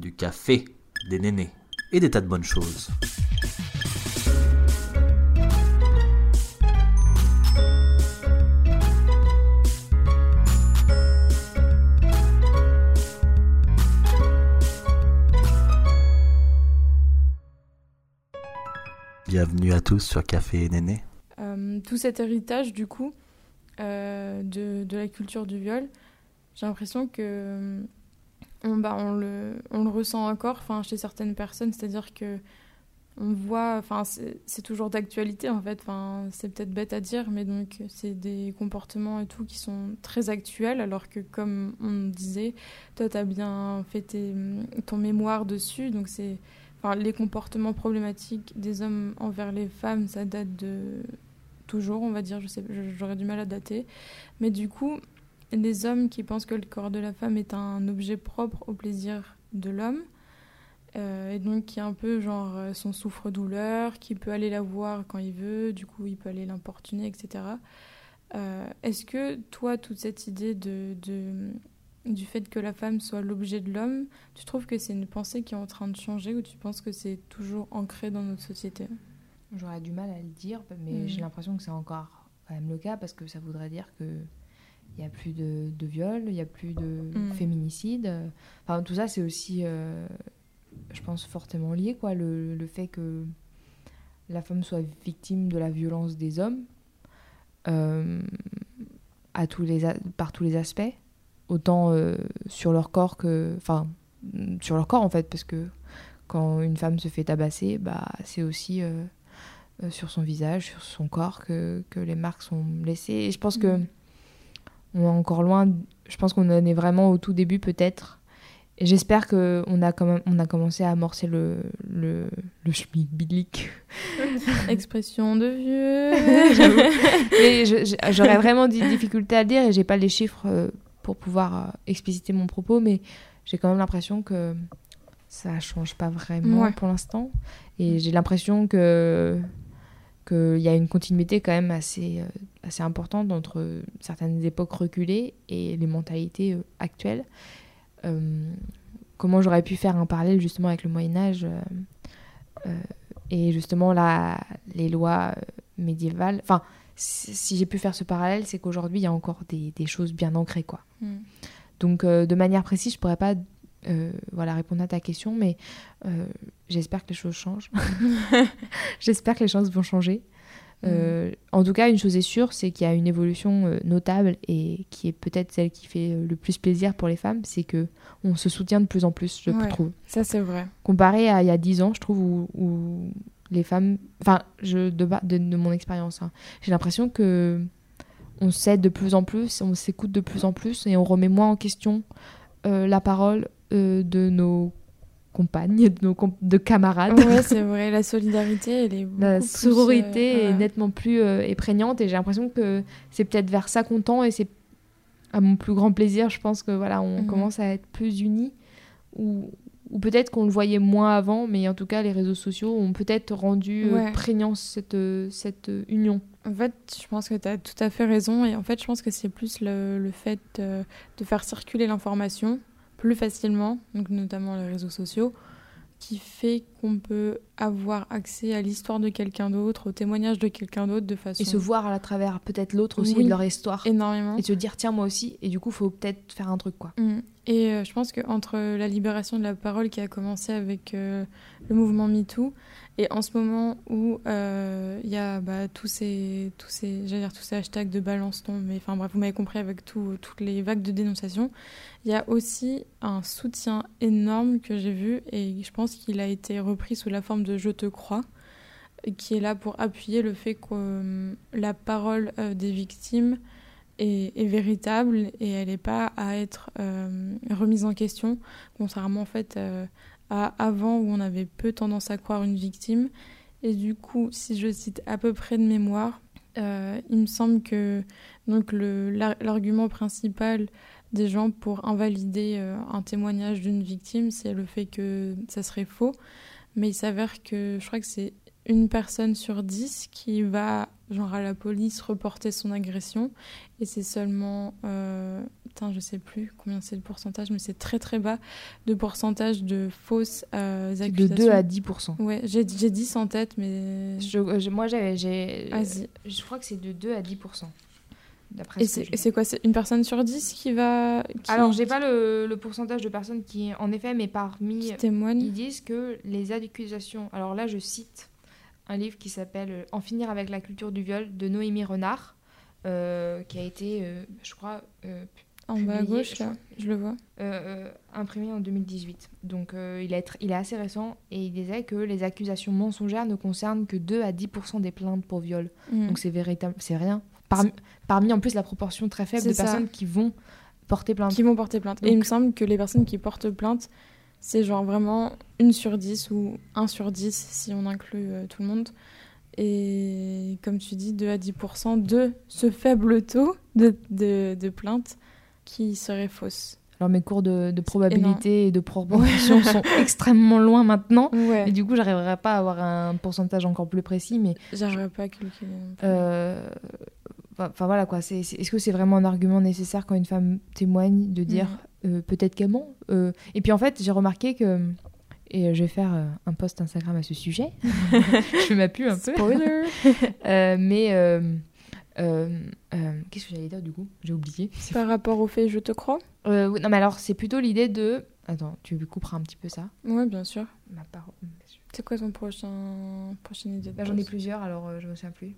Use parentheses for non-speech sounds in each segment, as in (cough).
du café, des nénés et des tas de bonnes choses. Bienvenue à tous sur Café et Néné. Euh, tout cet héritage, du coup, euh, de, de, la culture du viol, j'ai l'impression que on, bah, on, le, ressent encore chez certaines personnes, c'est-à-dire que on voit, c'est toujours d'actualité en fait, c'est peut-être bête à dire, mais donc c'est des comportements et tout qui sont très actuels, alors que comme on disait, toi tu as bien fait ton mémoire dessus, donc c'est, les comportements problématiques des hommes envers les femmes, ça date de toujours, on va dire, je sais, j'aurais du mal à dater, mais du coup les hommes qui pensent que le corps de la femme est un objet propre au plaisir de l'homme, euh, et donc qui est un peu genre euh, son souffre-douleur, qui peut aller la voir quand il veut, du coup il peut aller l'importuner, etc. Euh, est-ce que toi, toute cette idée de, de, du fait que la femme soit l'objet de l'homme, tu trouves que c'est une pensée qui est en train de changer ou tu penses que c'est toujours ancré dans notre société? J'aurais du mal à le dire, mais j'ai mm. l'impression que c'est encore quand même le cas parce que ça voudrait dire que il n'y a plus de, de viol, il n'y a plus de mm. féminicide. Enfin, tout ça, c'est aussi je pense, fortement lié, quoi, le, le, fait que la femme soit victime de la violence des hommes euh, à tous les par tous les aspects, autant euh, sur leur corps que. Enfin, sur leur corps en fait, parce que quand une femme se fait tabasser, bah, c'est aussi euh, sur son visage, sur son corps que, que, les marques sont laissées. Et je pense que mm. On est encore loin. Je pense qu'on en est vraiment au tout début peut-être J'espère qu'on a, quand même, on a commencé à amorcer le, le, le schmick biblique. (laughs) Expression de vieux. (laughs) J'aurais vraiment des difficultés à le dire et j'ai pas les chiffres euh, pour pouvoir euh, expliciter mon propos, mais j'ai quand même l'impression que ça change pas vraiment pour l'instant. Et j'ai l'impression que qu'il y a une continuité quand même assez, euh, assez importante entre certaines époques reculées et les mentalités actuelles. Euh, comment j'aurais pu faire un parallèle justement avec le Moyen Âge euh, euh, et justement là, les lois médiévales? Enfin, si j'ai pu faire ce parallèle, c'est qu'aujourd'hui, il y a encore des, des, choses bien ancrées. Quoi. Mm. Donc, de manière précise, je pourrais pas voilà, répondre à ta question, mais j'espère que les choses changent. (laughs) j'espère que les choses vont changer. Euh, en tout cas, une chose est sûre, c'est qu'il y a une évolution euh, notable et qui est peut-être celle qui fait euh, le plus plaisir pour les femmes, c'est que on se soutient de plus en plus, je trouve. Ça, c'est vrai. Comparé à il y a 10 ans, je trouve, où, les femmes... Enfin, je, de, de, mon expérience, hein, j'ai l'impression que on s'aide de plus en plus, on s'écoute de plus en plus et on remet moins en question la parole de nos compagnes, de, nos de camarades. Ouais, c'est vrai, la solidarité, elle est La sororité euh, est nettement plus euh, et j'ai l'impression que c'est peut-être vers ça qu'on tend et c'est à mon plus grand plaisir, je pense que voilà, on mhm. commence à être plus unis ou, ou peut-être qu'on le voyait moins avant, mais en tout cas, les réseaux sociaux ont peut-être rendu euh, prégnant cette, cette union. En fait, je pense que tu as tout à fait raison et en fait, je pense que c'est plus le, le fait de faire circuler l'information plus facilement, donc notamment les réseaux sociaux, qui fait qu'on peut avoir accès à l'histoire de quelqu'un d'autre, au témoignage de quelqu'un d'autre de façon... Et se voir à travers peut-être l'autre aussi de leur histoire. Énormément. Et se dire, tiens, moi aussi, et du coup, il faut peut-être faire un truc, quoi. Mm. Et euh, je pense qu'entre la libération de la parole qui a commencé avec euh, le mouvement MeToo, et en ce moment où il euh, y a bah, tous ces, tous ces, dire tous ces hashtags de balance ton, mais enfin bref, vous m'avez compris avec tout, toutes les vagues de dénonciation, il y a aussi un soutien énorme que j'ai vu et je pense qu'il a été repris sous la forme de Je te crois, qui est là pour appuyer le fait que euh, la parole euh, des victimes est, est, véritable et elle n'est pas à être remise en question, contrairement en fait avant où on avait peu tendance à croire une victime. Et du coup, si je cite à peu près de mémoire, euh, il me semble que donc l'argument principal des gens pour invalider euh, un témoignage d'une victime, c'est le fait que ça serait faux. Mais il s'avère que je crois que c'est une personne sur dix qui va genre à la police, reporter son agression. Et c'est seulement, euh, putain, je sais plus combien c'est le pourcentage, mais c'est très très bas de pourcentage de fausses euh, accusations. De 2 à 10%. Ouais, j'ai 10 en tête, mais. Je, moi, j'ai. Vas-y. Je crois que c'est de 2 à 10%. Et c'est quoi C'est une personne sur 10 qui va. Qui... Alors, j'ai pas le, le, pourcentage de personnes qui, en effet, mais parmi. Qui témoignent. Ils disent que les accusations. Alors là, je cite un livre qui s'appelle euh, En finir avec la culture du viol de Noémie Renard, euh, qui a été, euh, je crois. en bas à gauche, là, je le vois. imprimé en 2018. Donc il, est, il est assez récent et il disait que les accusations mensongères ne concernent que 2 à 10% des plaintes pour viol. Mm. Donc c'est véritable, c'est rien. Parmi, en plus la proportion très faible de personnes qui vont porter plainte. Qui vont porter plainte. Et il me semble que les personnes qui portent plainte, c'est genre vraiment une sur 10 ou 1 sur 10 si on inclut euh, tout le monde. Et comme tu dis, 2 à 10% de ce faible taux de, de, de plaintes qui seraient fausses. Alors mes cours de, de probabilité et de proportion (laughs) sont extrêmement loin maintenant. Et du coup, j'arriverai pas à avoir un pourcentage encore plus précis. Mais j'arriverai pas à calculer. Euh, Enfin voilà quoi, c'est, est, ce que c'est vraiment un argument nécessaire quand une femme témoigne de dire euh, peut-être qu'elle ment euh, Et puis en fait, j'ai remarqué que. Et je vais faire euh, un post Instagram à ce sujet. (laughs) je m'appuie un peu. Spoiler (laughs) Mais. Qu'est-ce que j'allais dire du coup? J'ai oublié. Par rapport au fait je te crois? Non mais alors, c'est plutôt l'idée de. Attends, tu couperas un petit peu ça? Ouais, bien sûr. Ma parole. C'est quoi ton prochain prochaine idée bah, J'en ai plusieurs, alors je me souviens plus.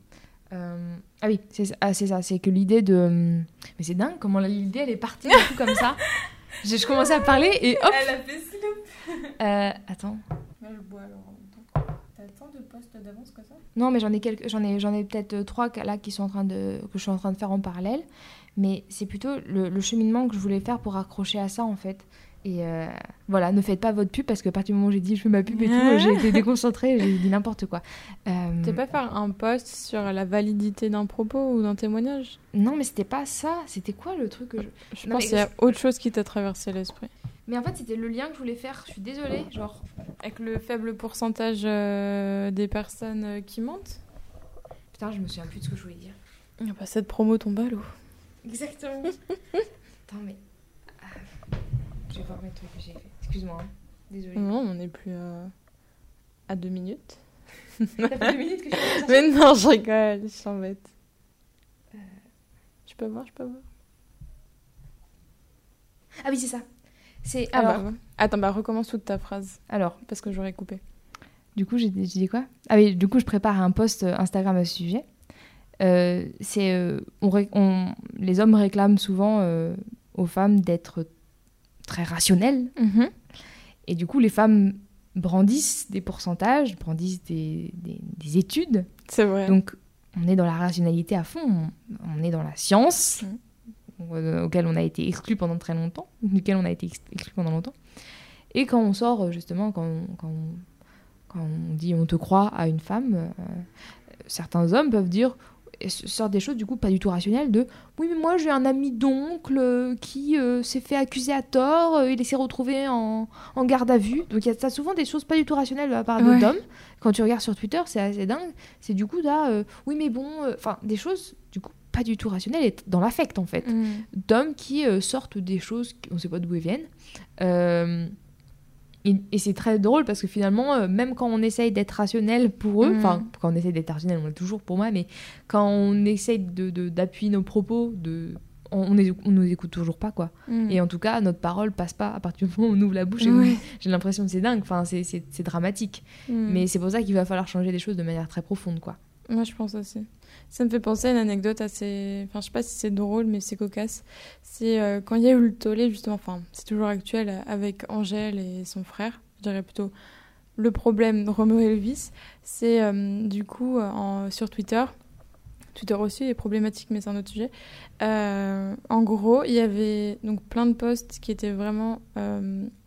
Euh, ah oui, c'est ah, ça, c'est que l'idée de... Mais c'est dingue comment l'idée elle est partie comme ça. (laughs) Je, commençais à parler et hop Elle a fait sloop euh, Attends. Moi je bois alors en T'as tant de postes d'avance que ça? Non mais j'en ai, quelques... j'en ai, j'en ai peut-être euh, trois là qui sont en train de... que je suis en train de faire en parallèle. Mais c'est plutôt le, le cheminement que je voulais faire pour accrocher à ça en fait. Et euh, voilà, ne faites pas votre pub parce que à partir du moment où j'ai dit je fais ma pub et tout, j'ai été (laughs) déconcentrée, j'ai dit n'importe quoi. Euh... T'es pas faire un post sur la validité d'un propos ou d'un témoignage? Non, mais c'était pas ça. C'était quoi le truc que je. Je pense qu'il y a autre chose qui t'a traversé l'esprit. Mais en fait, c'était le lien que je voulais faire. Je suis désolée, genre. Avec le faible pourcentage euh, des personnes euh, qui mentent? Putain, je me souviens plus de ce que je voulais dire. Ah bah, cette promo tombe à l'eau. Exactement. (laughs) Attends, mais je vais voir mes trucs que j'ai fait. Excuse-moi, hein. désolée. Non, on n'est plus à... deux minutes. (laughs) T'as fait deux minutes que je suis Mais non, je rigole, je t'embête. Euh... Je peux voir, je peux voir. Ah oui, c'est ça. C'est ah alors... Bah, Attends, bah recommence toute ta phrase. Alors, parce que j'aurais coupé. Du coup, j'ai dit quoi? Ah oui, du coup, je prépare un post Instagram à ce sujet. Euh, c'est euh, on, on, les hommes réclament souvent euh, aux femmes d'être très rationnel. Mhm. Et du coup, les femmes brandissent des pourcentages, brandissent des, des, études. C'est vrai. Donc, on est dans la rationalité à fond. On, est dans la science, mhm. auquel on a été exclu pendant très longtemps, duquel on a été exclu pendant longtemps. Et quand on sort, justement, quand on, quand quand on dit on te croit à une femme, euh, certains hommes peuvent dire sortent des choses du coup pas du tout rationnelles de oui mais moi j'ai un ami d'oncle euh, qui euh, s'est fait accuser à tort euh, il s'est retrouvé en, en, garde à vue. Donc il y a souvent des choses pas du tout rationnelles de la part d'hommes quand tu regardes sur Twitter c'est assez dingue. C'est du coup là oui mais bon enfin des choses du coup pas du tout rationnelles et dans l'affect en fait. Mm. d'hommes qui sortent des choses on sait pas d'où elles viennent et, c'est très drôle parce que finalement, euh, même quand on essaye d'être rationnel pour eux, mm. enfin, quand on essaye d'être rationnel, on est toujours pour moi, mais quand on essaye d'appuyer de, nos propos, de, on, on, nous écoute toujours pas, quoi. Mm. Et en tout cas, notre parole passe pas à partir du moment où on ouvre la bouche. J'ai l'impression que c'est dingue, enfin, c'est dramatique. Mm. Mais c'est pour ça qu'il va falloir changer les choses de manière très profonde, quoi. Moi, je pense aussi. Ça me fait penser à une anecdote assez. Enfin, je sais pas si c'est drôle, mais c'est cocasse. C'est euh, quand il y a eu le tollé, justement, enfin, c'est toujours actuel, avec Angèle et son frère. Je dirais plutôt le problème de Romeo Elvis. C'est euh, du coup en, sur Twitter. Twitter aussi est problématique, mais c'est un autre sujet. Euh, en gros, il y avait donc plein de posts qui étaient vraiment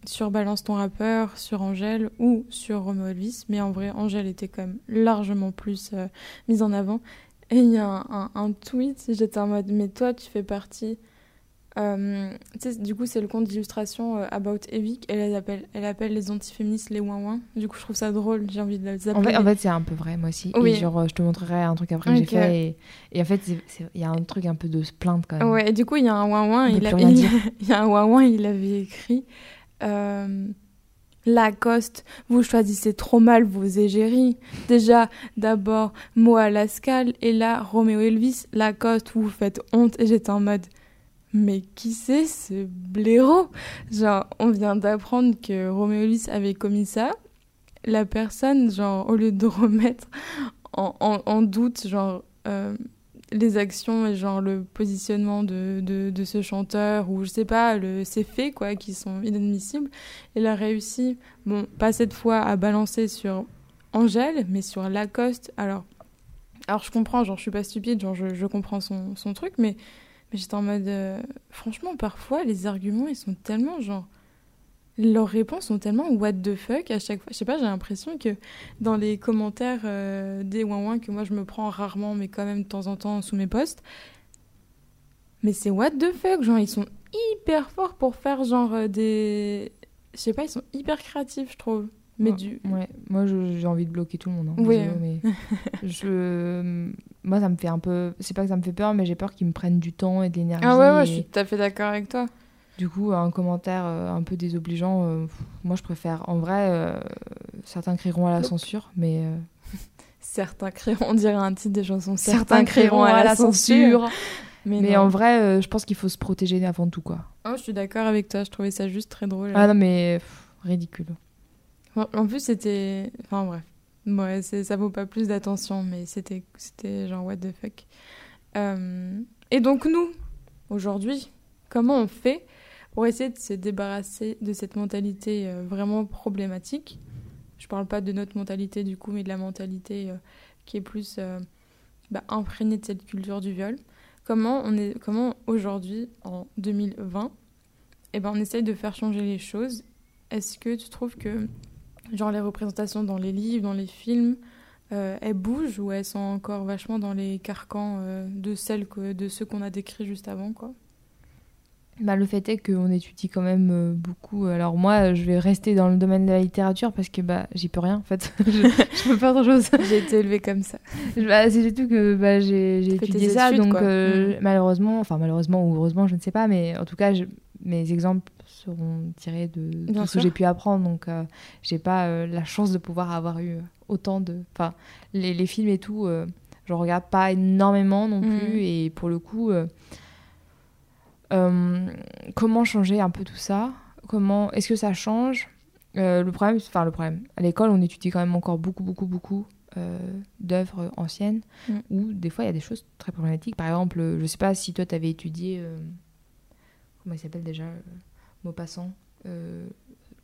sur Balance ton rappeur, sur Angèle ou sur Romeo Elvis. Mais en vrai, Angèle était quand même largement plus mise en avant. Et il y a un, un, tweet, j'étais en mode, mais toi, tu fais partie Euh, du coup, c'est le compte d'illustration euh, About Evic. Elle, appelle, elle appelle les antiféministes les ouin Du coup, je trouve ça drôle. J'ai envie de les appeler. En fait, c'est un peu vrai, moi aussi. Oui. Et genre, je te montrerai un truc après que j'ai fait. Et, en fait, il y a un truc un peu de se plaindre quand même. Ouais, et du coup, il y a un ouin Il, (laughs) il, y a un ouin il avait écrit. Euh, Lacoste, vous choisissez trop mal vos égéries. Déjà, d'abord, moi Lascal, et là, Roméo Elvis, Lacoste, vous faites honte, et j'étais en mode, mais qui c'est ce blaireau? Genre, on vient d'apprendre que Roméo Elvis avait commis ça. La personne, genre, au lieu de remettre en, doute, genre, euh, les actions et genre le positionnement de, de, ce chanteur ou je sais pas le, ces faits quoi qui sont inadmissibles. Il a réussi bon pas cette fois à balancer sur Angèle mais sur Lacoste. Alors alors je comprends genre je suis pas stupide genre je, je comprends son, son, truc mais mais j'étais en mode euh, franchement parfois les arguments ils sont tellement genre leurs réponses sont tellement what the fuck à chaque fois. Je sais pas, j'ai l'impression que dans les commentaires euh, des ouin que moi je me prends rarement, mais quand même de temps en temps sous mes posts, mais c'est what the fuck, genre ils sont hyper forts pour faire genre euh, des. Je sais pas, ils sont hyper créatifs, je trouve. Mais du. Ouais, moi j'ai envie de bloquer tout le monde. Hein, oui. mais (laughs) je... Moi ça me fait un peu. C'est pas que ça me fait peur, mais j'ai peur qu'ils me prennent du temps et de l'énergie. Ah ouais, ouais, je suis tout à fait d'accord avec toi. Du coup, un commentaire euh, un peu désobligeant, euh, moi je préfère. En vrai, euh, certains crieront à la censure, mais. (laughs) certains crieront, on dirait un titre des chansons. Certains, crieront à, la, censure. Mais, en vrai, je pense qu'il faut se protéger avant tout, quoi. Oh, je suis d'accord avec toi, je trouvais ça juste très drôle. Ah non, mais ridicule. En plus, c'était. Enfin bref. Ouais, ça vaut pas plus d'attention, mais c'était genre what the fuck. Et donc, nous, aujourd'hui, comment on fait pour essayer de se débarrasser de cette mentalité euh, vraiment problématique. Je ne parle pas de notre mentalité du coup, mais de la mentalité euh, qui est plus euh, bah, imprégnée de cette culture du viol. Comment, on est, comment aujourd'hui, en 2020, eh ben, on essaye de faire changer les choses? Est-ce que tu trouves que genre les représentations dans les livres, dans les films, elles bougent ou elles sont encore vachement dans les carcans de celles que, de ceux qu'on a décrits juste avant quoi? Bah, le fait est qu'on étudie quand même euh, beaucoup. Alors moi, je vais rester dans le domaine de la littérature parce que bah, j'y peux rien en fait. (laughs) je, je peux pas grand chose. (laughs) j'ai été élevée comme ça. Bah, c'est tout que bah, j'ai étudié ça, donc euh, mm. malheureusement, enfin malheureusement ou heureusement, je ne sais pas, mais en tout cas, mes exemples seront tirés de tout ce que j'ai pu apprendre. Donc euh, j'ai pas la chance de pouvoir avoir eu autant de... Enfin, les, les films et tout, je regarde pas énormément non mm. plus. Et pour le coup... Euh, comment changer un peu tout ça? Comment Est-ce que ça change? Euh, Le problème, enfin le problème, à l'école, on étudie quand même encore beaucoup, beaucoup, beaucoup euh, d'œuvres anciennes mm. où des fois il y a des choses très problématiques. Par exemple, je sais pas si toi tu avais étudié comment il s'appelle déjà Maupassant,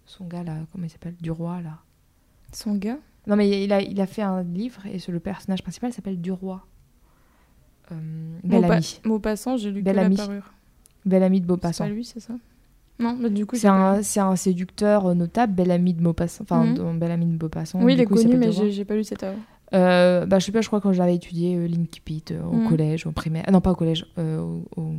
son gars là, comment il s'appelle? Du roi là. Son gars? Non mais il a, il a fait un livre et le personnage principal s'appelle Du roi. Belle. Maupassant, j'ai lu Belle que la parure. Bel ami de Maupassant. C'est lui, c'est ça? Non, bah, du coup. C'est un, un, séducteur notable, bel ami de Maupassant. Enfin, mhm. bel ami de Maupassant. Oui, il est connu, mais j'ai pas lu cette œuvre. Euh, bah, je sais pas, je crois que quand j'avais étudié euh, Linkipit euh, au mhm. collège, au primaire. Ah, non, pas au collège, euh, au,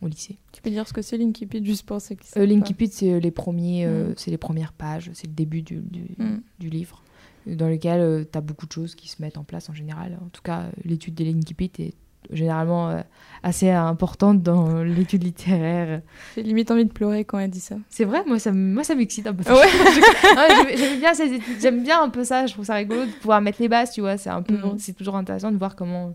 au, lycée. Tu peux dire ce que c'est Linkipit, juste pour ceux qui savent Linkipit, c'est les, premiers, mhm. c'est les premières pages, c'est le début du, du, du livre, dans lequel tu as beaucoup de choses qui se mettent en place en général. En tout cas, l'étude des Linkipit est généralement euh, assez importante dans l'étude littéraire. J'ai limite envie de pleurer quand elle dit ça. C'est vrai, moi ça, moi, ça m'excite un peu. j'aime (laughs) bien j'aime bien un peu ça, je trouve ça rigolo de pouvoir mettre les bases, tu vois, c'est un peu, mm. c'est toujours intéressant de voir comment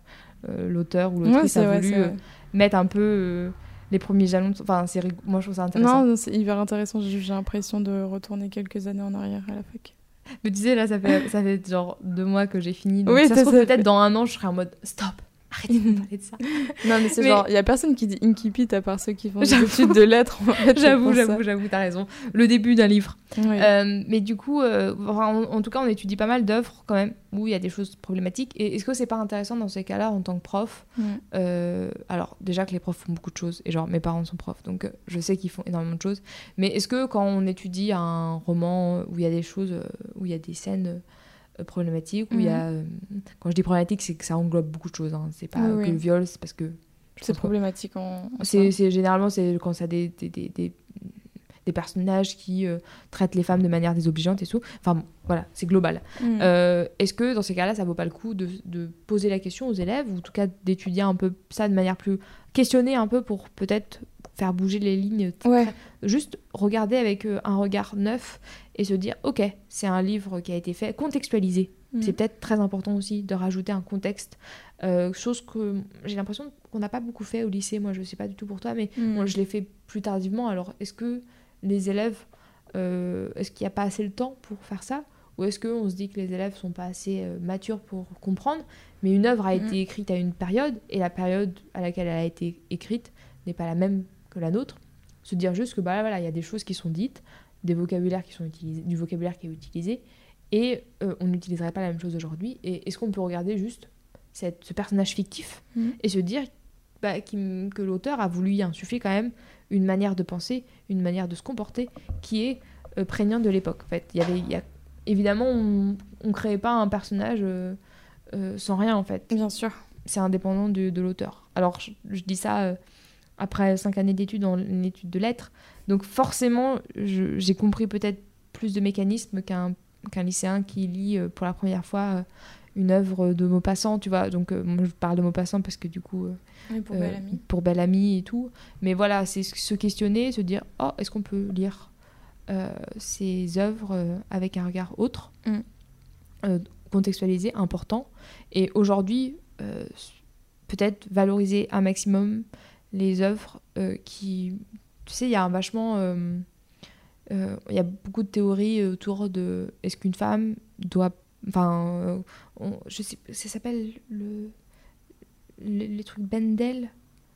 euh, l'auteur ou l'autrice a voulu euh, mettre un peu les premiers jalons. Enfin, c'est moi je trouve ça intéressant. Non, c'est hyper intéressant, j'ai l'impression de retourner quelques années en arrière à la fac. Je me disais là, ça fait, ça fait genre deux mois que j'ai fini. Donc oui, ça se trouve peut-être dans un an, je serai en mode stop Arrêtez de (laughs) parler de ça. non, mais c'est genre, il y a personne qui dit Inkipit à part ceux qui font des études de lettres. j'avoue, j'avoue, j'avoue, t'as raison. Le début d'un livre. Euh, mais du coup, euh, en, tout cas, on étudie pas mal d'œuvres quand même où il y a des choses problématiques. Et est-ce que c'est pas intéressant dans ces cas-là en tant que prof euh, Alors, déjà que les profs font beaucoup de choses. Et genre, mes parents sont profs, donc je sais qu'ils font énormément de choses. Mais est-ce que quand on étudie un roman où il y a des choses, où il y a des scènes problématique où il y a. Mhm. Euh, quand je dis problématique, c'est que ça englobe beaucoup de choses. Hein. C'est pas que le viol, c'est parce que C'est problématique en. c'est généralement c'est quand ça des, des, des, des personnages qui euh, traitent les femmes de manière désobligeante et tout. Enfin voilà, c'est global. Euh, est-ce que dans ces cas-là, ça vaut pas le coup de, de, poser la question aux élèves ou en tout cas d'étudier un peu ça de manière plus questionner un peu pour peut-être faire bouger les lignes. Ouais. Juste regarder avec euh, un regard neuf et se dire ok, c'est un livre qui a été fait, contextualisé. Mm. C'est peut-être très important aussi de rajouter un contexte, chose que j'ai l'impression qu'on n'a pas beaucoup fait au lycée. Moi, je sais pas du tout pour toi, mais mm. moi, je l'ai fait plus tardivement. Alors, est-ce que les élèves, euh, est-ce qu'il n'y a pas assez de temps pour faire ça? Ou est-ce qu'on se dit que les élèves sont pas assez euh, matures pour comprendre Mais une œuvre a été mm. écrite à une période, et la période à laquelle elle a été écrite n'est pas la même que la nôtre. Se dire juste que bah voilà, il y a des choses qui sont dites, des vocabulaires qui sont utilisés, du vocabulaire qui est utilisé, et euh, on n'utiliserait pas la même chose aujourd'hui. Et est-ce qu'on peut regarder juste cette, ce personnage fictif mm. et se dire bah, que l'auteur a voulu y insuffler quand même une manière de penser, une manière de se comporter qui est euh, prégnante de l'époque. En fait, il y avait, y a, évidemment, on ne créait pas un personnage euh, euh, sans rien en fait. Bien sûr. C'est indépendant de, de l'auteur. Alors, je, dis ça après cinq années d'études en une étude de lettres, donc forcément, j'ai compris peut-être plus de mécanismes qu'un qu'un lycéen qui lit pour la première fois une œuvre de Maupassant, tu vois. Donc, moi, je parle de Maupassant parce que du coup, pour, euh, belle pour Belle Amie et tout. Mais voilà, c'est se questionner, se dire oh, est-ce qu'on peut lire euh, ces œuvres euh, avec un regard autre, mm. contextualisé, important? Et aujourd'hui, peut-être valoriser un maximum les œuvres qui. Tu sais, il y a un vachement. Il y a beaucoup de théories autour de est-ce qu'une femme doit. Enfin, je sais, ça s'appelle le les, trucs Bendel.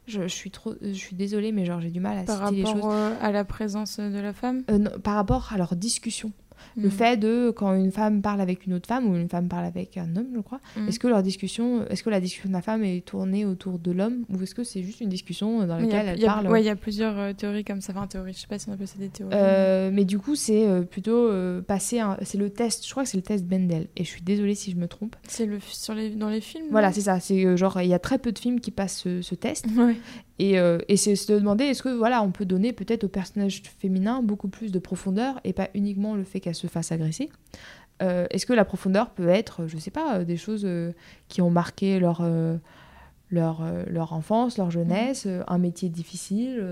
Je, suis trop, je suis désolée, mais genre j'ai du mal à par citer les choses. Par rapport à la présence de la femme? Euh, par rapport à leur discussion. Le mm. fait de quand une femme parle avec une autre femme ou une femme parle avec un homme, je crois, mm. est-ce que leur discussion, est-ce que la discussion de la femme est tournée autour de l'homme ou est-ce que c'est juste une discussion dans laquelle elle parle? Ouais, il y a plusieurs euh, théories comme ça. Enfin, théories, je sais pas si on appelle ça des théories. Euh, mais du coup, c'est euh, plutôt passer, c'est le test. Je crois que c'est le test Bendel. Et je suis désolée si je me trompe. C'est le sur les dans les films. Voilà, c'est ça. C'est genre il y a très peu de films qui passent ce, ce test. Ouais. Et, euh, et c'est se demander est-ce que voilà, on peut donner peut-être au personnage féminin beaucoup plus de profondeur et pas uniquement le fait qu'elle se fasse agresser. Euh, est-ce que la profondeur peut être, je sais pas, des choses euh, qui ont marqué leur, leur, leur enfance, leur jeunesse, mhm. un métier difficile,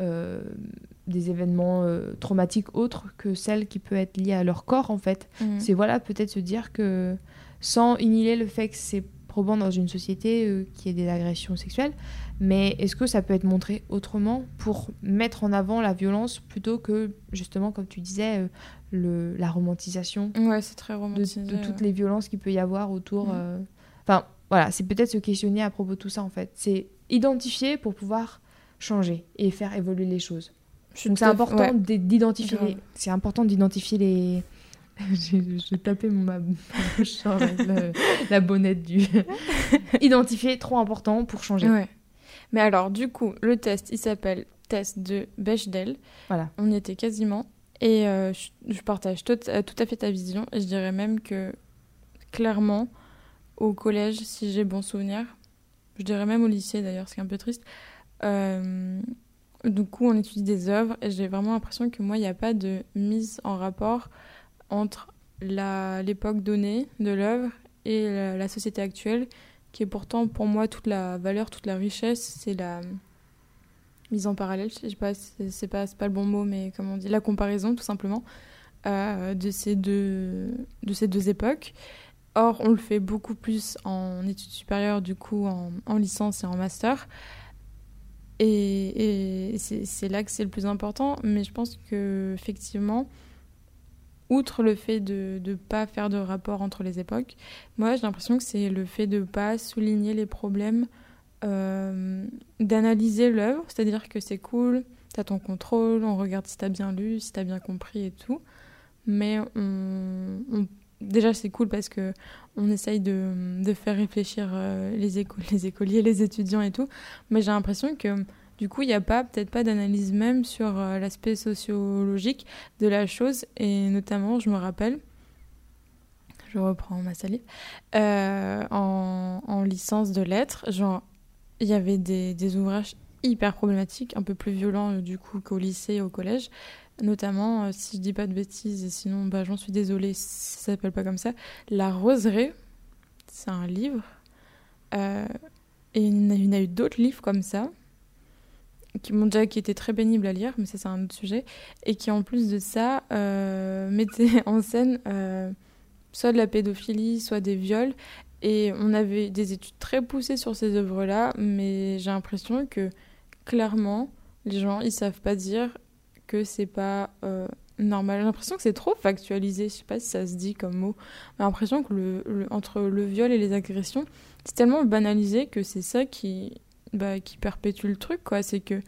des événements traumatiques autres que celles qui peuvent être liées à leur corps en fait. Mhm. C'est voilà, peut-être se dire que sans inhiber le fait que c'est probant dans une société qui ait des agressions sexuelles, mais est-ce que ça peut être montré autrement pour mettre en avant la violence plutôt que, justement, comme tu disais, euh, le, la romantisation Ouais, c'est très romantisé. De, toutes les violences qu'il peut y avoir autour. Mm. Euh, enfin, voilà, c'est peut-être se questionner à propos de tout ça, en fait. C'est identifier pour pouvoir changer et faire évoluer les choses. Donc c'est important d'identifier. C'est important d'identifier les. (laughs) J'ai tapé mon ma (laughs) bouche la, la, bonnette du. (laughs) Identifier, trop important pour changer. Ouais. Mais alors, du coup, le test, il s'appelle test de Bechdel. Voilà. On y était quasiment. Et euh, je, partage tout, euh, tout, à fait ta vision. Et je dirais même que, clairement, au collège, si j'ai bon souvenir, je dirais même au lycée d'ailleurs, ce qui est un peu triste, euh, du coup, on étudie des œuvres et j'ai vraiment l'impression que moi, il n'y a pas de mise en rapport entre l'époque donnée de l'œuvre et la, société actuelle qui est pourtant pour moi toute la valeur, toute la richesse, c'est la mise en parallèle, je sais pas, c'est pas, pas le bon mot, mais comment on dit, la comparaison tout simplement euh, de, ces deux, de ces deux époques. Or, on le fait beaucoup plus en études supérieures, du coup, en, en licence et en master. Et, et c'est là que c'est le plus important, mais je pense que effectivement, outre le fait de ne pas faire de rapport entre les époques, moi j'ai l'impression que c'est le fait de ne pas souligner les problèmes, euh, d'analyser l'œuvre, c'est-à-dire que c'est cool, tu as ton contrôle, on regarde si tu as bien lu, si tu as bien compris et tout, mais on, déjà c'est cool parce que on essaye de, de faire réfléchir euh, les, les écoliers, les étudiants et tout, mais j'ai l'impression que du coup, il n'y a pas, peut-être pas d'analyse même sur euh, l'aspect sociologique de la chose. Et notamment, je me rappelle, je reprends ma salive, euh, en, licence de lettres, il y avait des, ouvrages hyper problématiques, un peu plus violents du coup qu'au lycée et au collège. Notamment, si je dis pas de bêtises, et sinon bah, j'en suis désolée si ça s'appelle pas comme ça, La Roseraie, c'est un livre. et il y en a eu d'autres livres comme ça qui m'ont qui étaient très pénibles à lire, mais ça c'est un autre sujet, et qui en plus de ça euh, (laughs) mettaient en scène euh, soit de la pédophilie, soit des viols, et on avait des études très poussées sur ces œuvres-là, mais j'ai l'impression que clairement les gens ils savent pas dire que c'est pas euh, normal. J'ai l'impression que c'est trop factualisé, je sais pas si ça se dit comme mot, j'ai l'impression que le, entre le viol et les agressions, c'est tellement banalisé que c'est ça qui bah, qui perpétue le truc, quoi. C'est que,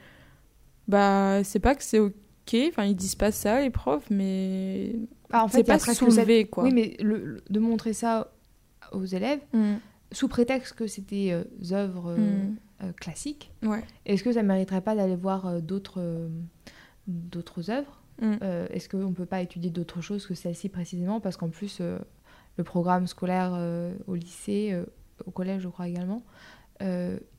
bah, c'est pas que c'est ok, enfin, ils disent pas ça, les profs, mais. Ah, en fait, c'est pas soulevé, quoi. Oui, mais le, de montrer ça aux élèves, mm. sous prétexte que c'était euh, des œuvres euh, mm. euh, classiques, ouais. est-ce que ça mériterait pas d'aller voir d'autres d'autres œuvres? Mm. Est-ce qu'on peut pas étudier d'autres choses que celle-ci précisément? Parce qu'en plus, le programme scolaire au lycée, au collège, je crois également,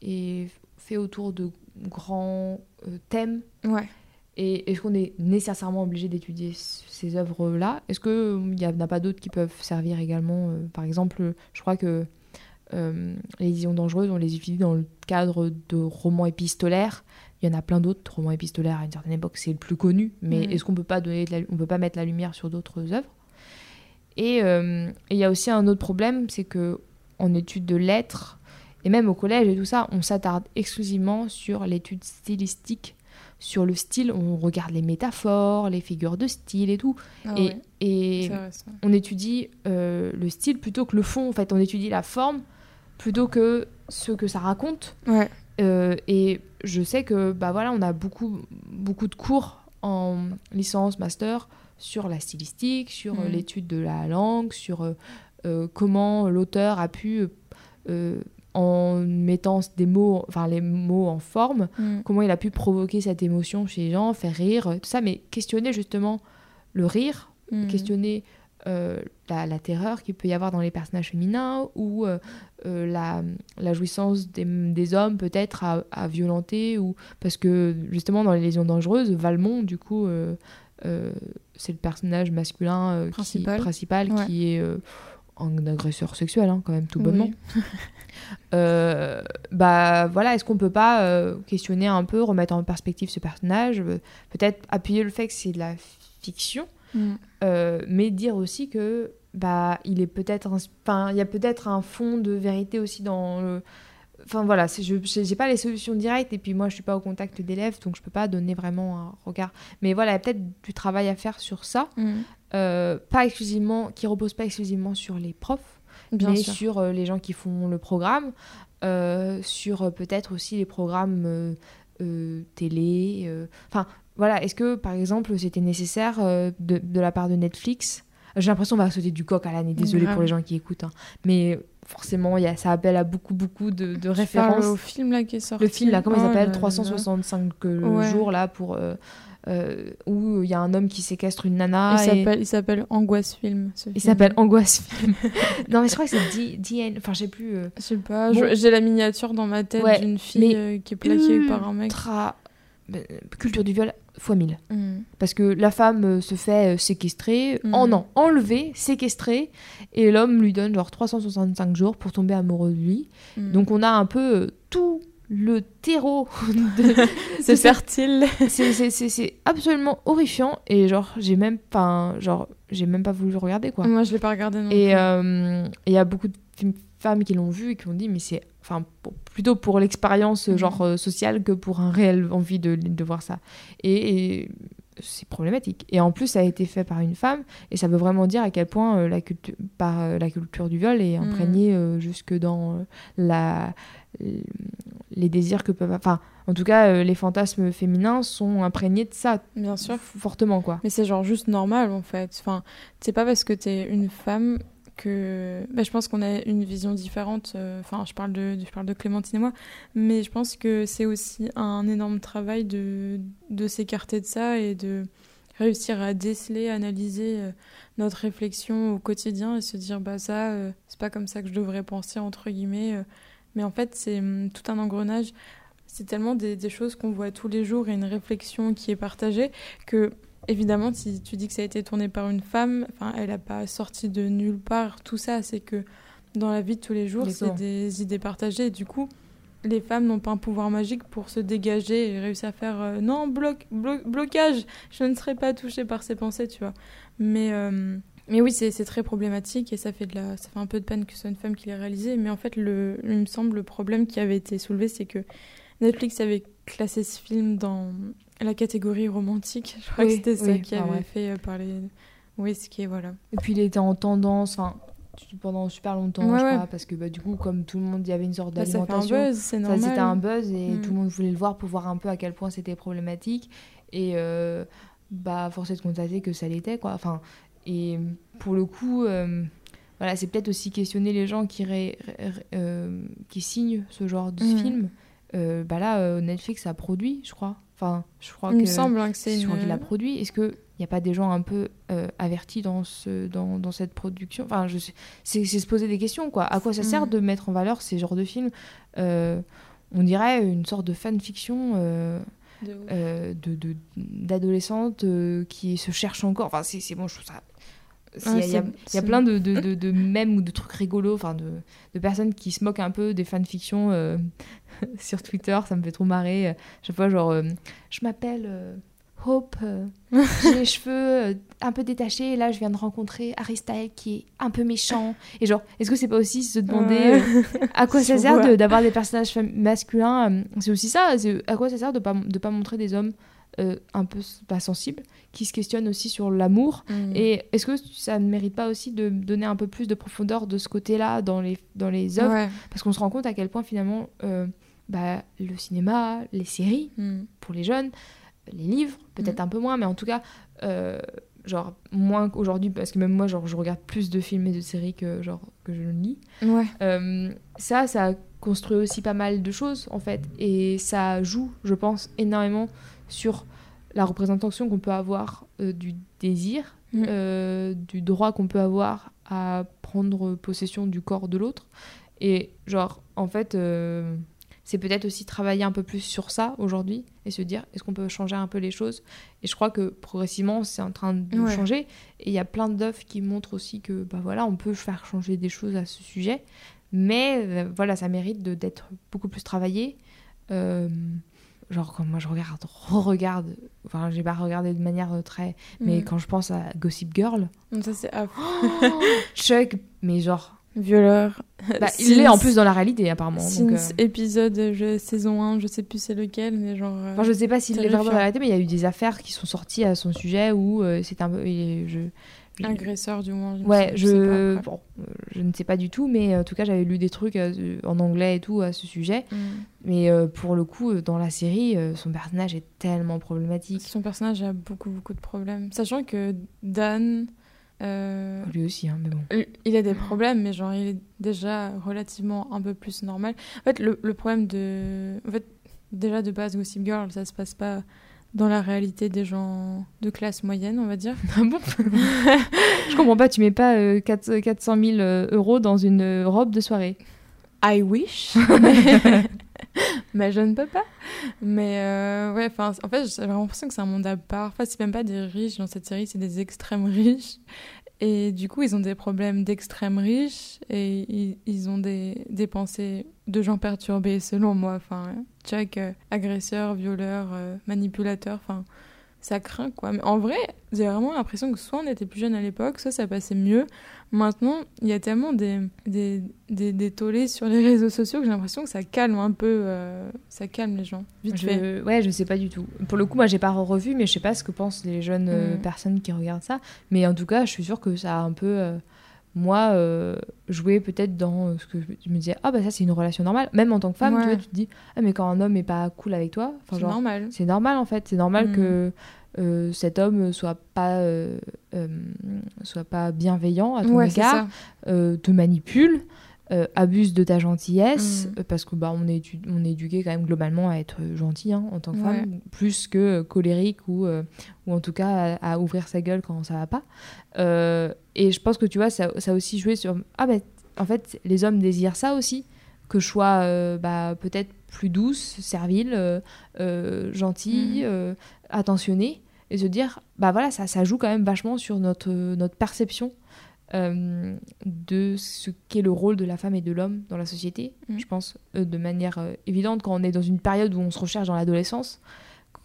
et fait autour de grands euh, thèmes. Ouais. Et est-ce qu'on est nécessairement obligé d'étudier ces œuvres-là? Est-ce qu'il n'y en a pas d'autres qui peuvent servir également euh, Par exemple, je crois que les visions dangereuses, on les utilise dans le cadre de romans épistolaires. Il y en a plein d'autres romans épistolaires à une certaine époque, c'est le plus connu. Mais mm. est-ce qu'on peut pas donner, on peut pas mettre la lumière sur d'autres œuvres? Et il y a aussi un autre problème, c'est que en étude de lettres, et même au collège et tout ça, on s'attarde exclusivement sur l'étude stylistique, sur le style. On regarde les métaphores, les figures de style et tout. Ah et, et on étudie euh, le style plutôt que le fond. En fait, on étudie la forme plutôt que ce que ça raconte. Ouais. Euh, et je sais que bah voilà, on a beaucoup, beaucoup de cours en licence, master sur la stylistique, sur mm. l'étude de la langue, sur euh, comment l'auteur a pu en mettant des mots, enfin les mots en forme, mm. comment il a pu provoquer cette émotion chez les gens, faire rire, tout ça, mais questionner justement le rire, mm. questionner euh, la, terreur qu'il peut y avoir dans les personnages féminins ou euh, euh, la, la, jouissance des, des hommes peut-être à, à, violenter ou parce que justement dans les lésions dangereuses, Valmont du coup c'est le personnage masculin principal, qui, principal qui est un agresseur sexuel, hein, quand même, tout bonnement. Euh, (laughs) bah voilà, est-ce qu'on peut pas euh, questionner un peu, remettre en perspective ce personnage, euh, peut-être appuyer le fait que c'est de la fiction, mm. mais dire aussi que bah il est peut-être, enfin il y a peut-être un fond de vérité aussi dans le. Enfin voilà, je n'ai pas les solutions directes et puis moi je suis pas au contact d'élèves donc je peux pas donner vraiment un regard. Mais voilà, il y a peut-être du travail à faire sur ça. Mm. Euh, pas exclusivement, qui repose pas exclusivement sur les profs, mais sur euh, les gens qui font le programme, euh, sur peut-être aussi les programmes télé. Enfin, voilà, est-ce que par exemple c'était nécessaire de, de, la part de Netflix? J'ai l'impression qu'on va sauter du coq à l'année, désolé pour les gens qui écoutent, hein. mais forcément y a, ça appelle à beaucoup beaucoup de, de références. au film là qui est sorti. Le film là, comment il oh s'appelle? 365 jours là pour euh, où il y a un homme qui séquestre une nana. Il s'appelle Angoisse Film. il s'appelle Angoisse Film. (laughs) non, mais je crois que c'est DN. Enfin, je sais plus. Euh. Je sais pas. J'ai la miniature dans ma tête d'une fille euh, qui est plaquée par un mec. Culture du viol fois 1000. Mm. Parce que la femme se fait séquestrer, mm. non, enlever, séquestrer, et l'homme lui donne genre 365 jours pour tomber amoureux de lui. Mm. Donc on a un peu tout le terreau de, (laughs) c'est fertile. C'est absolument horrifiant et genre j'ai même pas genre j'ai même pas voulu le regarder quoi. Moi je l'ai pas regardé non Et euh, il y a beaucoup de femmes qui l'ont vu et qui ont dit mais c'est enfin plutôt pour l'expérience mhm. genre euh, sociale que pour un réel envie de, de voir ça. et, c'est problématique. Et en plus, ça a été fait par une femme, et ça veut vraiment dire à quel point euh, la, culture par, la culture du viol est mhm. imprégnée jusque dans la, les désirs que peuvent. Enfin, en tout cas, euh, les fantasmes féminins sont imprégnés de ça. Bien sûr. Fortement, quoi. Mais c'est genre juste normal, en fait. Enfin, c'est pas parce que t'es une femme que. Bah, je pense qu'on a une vision différente. Euh, enfin, je, parle de, je parle de Clémentine et moi. Mais je pense que c'est aussi un énorme travail de, de s'écarter de ça et de réussir à déceler, analyser euh, notre réflexion au quotidien et se dire bah ça c'est pas comme ça que je devrais penser entre guillemets Mais en fait, c'est hum, tout un engrenage. C'est tellement des, des choses qu'on voit tous les jours et une réflexion qui est partagée que, évidemment, si tu dis que ça a été tourné par une femme, enfin, elle n'a pas sorti de nulle part tout ça. C'est que dans la vie de tous les jours, c'est des idées partagées. Et du coup, les femmes n'ont pas un pouvoir magique pour se dégager et réussir à faire euh, non, bloc, blocage, je ne serai pas touchée par ces pensées, tu vois. Mais, euh, mais oui, c'est très problématique et ça fait, de la, ça fait un peu de peine que ce soit une femme qui l'ait réalisé. Mais en fait, le, il me semble le problème qui avait été soulevé, c'est que Netflix avait classé ce film dans la catégorie romantique. Je crois que c'était ça qui avait fait euh, parler. Oui, ce qui est voilà. Et puis il était en tendance, enfin pendant super longtemps, je crois, parce que bah, du coup, comme tout le monde, il y avait une sorte d'alimentation. Bah, ça fait un buzz, c'est normal. C'était un buzz et mm. tout le monde voulait le voir pour voir un peu à quel point c'était problématique. Et euh, bah, force est de constater que ça l'était, quoi. Enfin, et pour le coup, euh, voilà, c'est peut-être aussi questionner les gens qui, euh, qui signent ce genre de mm. film. Euh, bah là, Netflix a produit, je crois. Enfin, je crois il que. me semble hein, que c'est. Je crois qu'il a produit. Est-ce que il n'y a pas des gens un peu avertis dans, ce, dans, dans, cette production? Enfin, c'est se poser des questions, quoi. À quoi ça sert mm. de mettre en valeur ces genres de films? On dirait une sorte de fanfiction d'adolescentes de, qui se cherchent encore. Enfin, c'est bon, je trouve ça... Il y, a plein de, (laughs) de, de, mèmes ou de trucs rigolos, enfin de, de, personnes qui se moquent un peu des fanfictions (laughs) sur Twitter, ça me fait trop marrer. Chaque fois, genre, je m'appelle Hope, euh, (laughs) j'ai les cheveux euh, un peu détachés et là je viens de rencontrer Harry Styles qui est un peu méchant. Et genre, est-ce que c'est pas aussi se demander euh, à quoi (laughs) ça sert d'avoir des personnages masculins C'est aussi ça, à quoi ça sert de pas, de pas montrer des hommes un peu pas sensibles qui se questionnent aussi sur l'amour mm. Et est-ce que ça ne mérite pas aussi de donner un peu plus de profondeur de ce côté-là dans les, dans les œuvres? Parce qu'on se rend compte à quel point finalement bah, le cinéma, les séries, mm. pour les jeunes, les livres, peut-être mm. un peu moins, mais en tout cas, euh, genre moins qu'aujourd'hui, parce que même moi, genre, je regarde plus de films et de séries que, genre, que je ne lis. Ouais. Euh, ça, ça a construit aussi pas mal de choses, en fait, et ça joue, je pense, énormément sur la représentation qu'on peut avoir euh, du désir, mm. du droit qu'on peut avoir à prendre possession du corps de l'autre. Et genre, en fait, c'est peut-être aussi travailler un peu plus sur ça aujourd'hui et se dire est-ce qu'on peut changer un peu les choses? Et je crois que progressivement c'est en train de changer. Et il y a plein d'œuvres qui montrent aussi que bah voilà on peut faire changer des choses à ce sujet. Mais euh, voilà ça mérite d'être beaucoup plus travaillé. Euh, genre quand moi je regarde re-regarde enfin j'ai pas regardé de manière euh, très mais mm. quand je pense à Gossip Girl. Ça c'est (laughs) Chuck mais genre violeur. Bah, il est en plus dans la réalité apparemment. donc, euh... épisode je, saison 1, je sais plus c'est lequel, mais genre. Euh, enfin, je sais pas s'il est vraiment dans la réalité, mais il y a eu des affaires qui sont sorties à son sujet où euh, c'est un peu. Je, Agresseur du moins. ouais, je, bon, je ne sais pas du tout, mais en tout cas j'avais lu des trucs euh, en anglais et tout à ce sujet. Mm. Mais pour le coup, dans la série, son personnage est tellement problématique. Son personnage a beaucoup beaucoup de problèmes, sachant que Dan euh, Lui aussi, hein, mais bon. Il a des problèmes, mais genre, il est déjà relativement un peu plus normal. En fait, le, le problème de. En fait, déjà de base, Gossip Girl, ça se passe pas dans la réalité des gens de classe moyenne, on va dire. (laughs) Ah bon? Je comprends pas, tu mets pas 4, 400 000 euros dans une robe de soirée. I wish. (laughs) (laughs) (laughs) mais je ne peux pas. Mais euh, ouais, enfin, en fait, j'ai l'impression que c'est un monde à part. Enfin, c'est même pas des riches dans cette série, c'est des extrêmes riches. Et du coup, ils ont des problèmes d'extrêmes riches et ils, ont des, des, pensées de gens perturbés, selon moi. Enfin, Chuck, euh, agresseur, violeur, euh, manipulateur, enfin, ça craint quoi. Mais en vrai, j'ai vraiment l'impression que soit on était plus jeune à l'époque, soit ça passait mieux. Maintenant, il y a tellement des, des, des, tollés sur les (laughs) réseaux sociaux que j'ai l'impression que ça calme un peu, euh, ça calme les gens. Vite je, fait. Ouais, je sais pas du tout. Pour le coup, moi, j'ai pas revu, mais je sais pas ce que pensent les jeunes euh, mm. personnes qui regardent ça. Mais en tout cas, je suis sûre que ça a un peu, euh, moi, joué peut-être dans ce que je me disais, ah bah ça, c'est une relation normale. Même en tant que femme, tu vois, tu te dis, ah mais quand un homme est pas cool avec toi, c'est normal. C'est normal en fait. C'est normal mm. que euh, cet homme soit pas, euh, euh, soit pas bienveillant à ton égard, te manipule, abuse de ta gentillesse, mm. parce que bah, on, est, on est éduqué quand même globalement à être gentil hein, en tant que femme, plus que colérique ou, ou en tout cas à, ouvrir sa gueule quand ça va pas. Et je pense que tu vois, ça, ça a aussi joué sur. Ah ben, en fait, les hommes désirent ça aussi que je sois euh, bah, peut-être plus douce, servile, euh, euh, gentille, Mhm. attentionnée, et se dire, bah voilà, ça, ça joue quand même vachement sur notre, notre perception euh, de ce qu'est le rôle de la femme et de l'homme dans la société. Mhm. Je pense euh, de manière euh, évidente quand on est dans une période où on se recherche dans l'adolescence.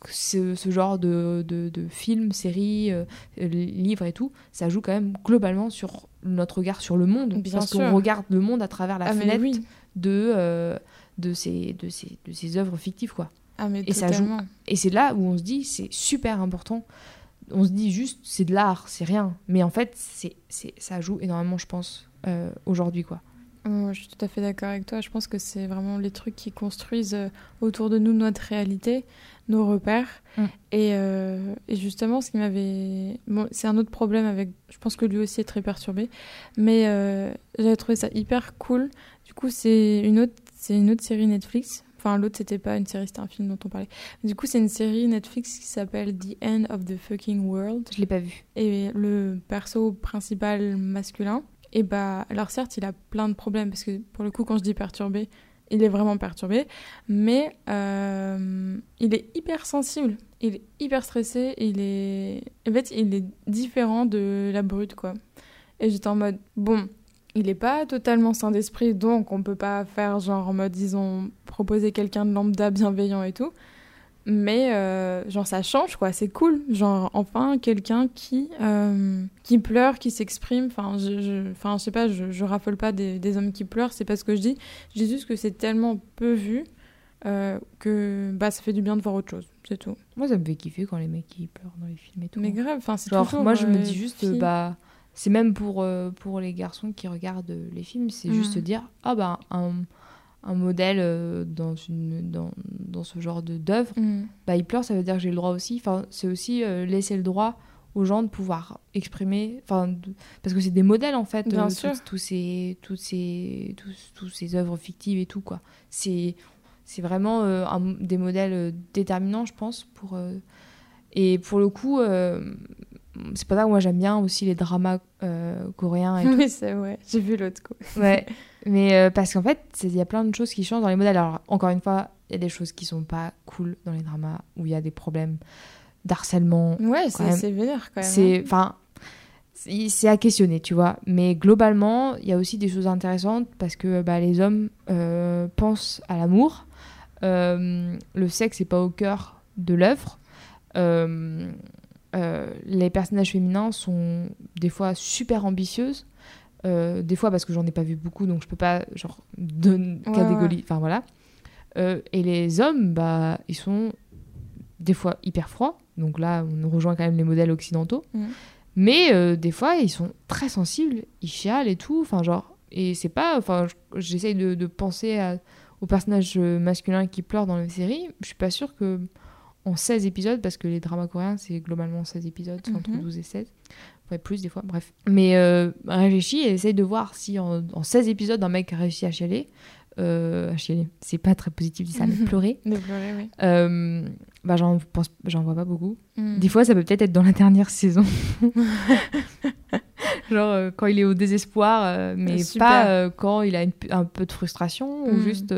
Ce, ce genre de, de, de films, séries, euh, livres et tout, ça joue quand même globalement sur notre regard sur le monde. Bien parce qu'on regarde le monde à travers la ah, fenêtre oui. de, euh, de, ces, de, ces, de ces œuvres fictives. quoi. Ah, mais Et ça joue. Et c'est là où on se dit, c'est super important. On se dit juste, c'est de l'art, c'est rien. Mais en fait, c'est, c'est, ça joue énormément, je pense, euh, aujourd'hui. quoi. Ouais, je suis tout à fait d'accord avec toi. Je pense que c'est vraiment les trucs qui construisent euh, autour de nous notre réalité, nos repères. Mm. Et, euh, et justement, ce qui m'avait. Bon, c'est un autre problème avec. Je pense que lui aussi est très perturbé. Mais euh, j'avais trouvé ça hyper cool. Du coup, c'est une autre, c'est une autre série Netflix. Enfin, l'autre, c'était pas une série, c'était un film dont on parlait. Du coup, c'est une série Netflix qui s'appelle The End of the Fucking World Je l'ai pas vu. et le perso principal masculin, et bah, alors certes, il a plein de problèmes, parce que pour le coup, quand je dis perturbé, il est vraiment perturbé, mais euh, il est hyper sensible, il est hyper stressé, il est... En fait, il est différent de la brute, quoi. Et j'étais en mode, bon, il est pas totalement sain d'esprit, donc on peut pas faire genre en mode, disons, proposer quelqu'un de lambda bienveillant et tout. Mais euh, genre ça change quoi, c'est cool. Genre enfin quelqu'un qui euh, qui pleure, qui s'exprime. Enfin je, je, enfin je sais pas, je, je raffole pas des, des hommes qui pleurent, c'est pas ce que je dis. Je dis juste que c'est tellement peu vu euh, que bah ça fait du bien de voir autre chose, c'est tout. Moi, ça me fait kiffer quand les mecs ils pleurent dans les films et tout. Mais grave, enfin c'est toujours, moi, je me dis juste, fille. bah, c'est même pour, pour les garçons qui regardent les films, c'est juste Mm. se dire, ah bah, un, un modèle euh, dans, une, dans, dans ce genre d'œuvre, Mm. bah, il pleure, ça veut dire que j'ai le droit aussi. Enfin, c'est aussi euh, laisser le droit aux gens de pouvoir exprimer, enfin, parce que c'est des modèles en fait, Bien euh, sûr. ces, tous ces, tous, tous ces œuvres fictives et tout quoi. C'est, c'est vraiment euh, un- des modèles déterminants, je pense, pour. euh, et pour le coup, c'est pas ça que moi j'aime bien aussi les dramas euh, coréens et (laughs) tout. Oui c'est ouais, j'ai vu l'autre coup. (laughs) Ouais, mais euh, parce qu'en fait, il y a plein de choses qui changent dans les modèles. Alors, encore une fois, il y a des choses qui sont pas cool dans les dramas, où il y a des problèmes d'harcèlement. Ouais, c'est vénère quand même. hein. C'est, enfin, c'est à questionner, tu vois. Mais globalement, il y a aussi des choses intéressantes parce que bah, les hommes euh, pensent à l'amour. Le sexe n'est pas au cœur de l'œuvre. Euh, euh, les personnages féminins sont des fois super ambitieuses. Euh, des fois parce que j'en ai pas vu beaucoup, donc je peux pas genre (laughs) donner Ouais, catégorie. Enfin voilà. Euh, et les hommes, bah, ils sont des fois hyper froids. Donc là, on rejoint quand même les modèles occidentaux. Mhm. Mais des fois, ils sont très sensibles, ils chialent et tout. Enfin, genre, et c'est pas. Enfin, je- j'essaye de, de penser à- aux personnages masculins qui pleurent dans les séries. Je suis pas sûre que en 16 épisodes, parce que les dramas coréens, c'est globalement 16 épisodes, entre Mhm. 12 et 16. Ouais, plus des fois, bref. Mais euh, réfléchis et essaye de voir si en, en 16 épisodes, un mec a réussi à chialer. Euh, à chialer, c'est pas très positif dit ça, mais (laughs) pleurer. De pleurer, oui. Euh, bah, j'en pense, j'en vois pas beaucoup. Mm. Des fois, ça peut peut-être être dans la dernière saison. (laughs) (laughs) Genre euh, quand il est au désespoir, mais Super. pas quand il a une- un peu de frustration ou Mm. juste.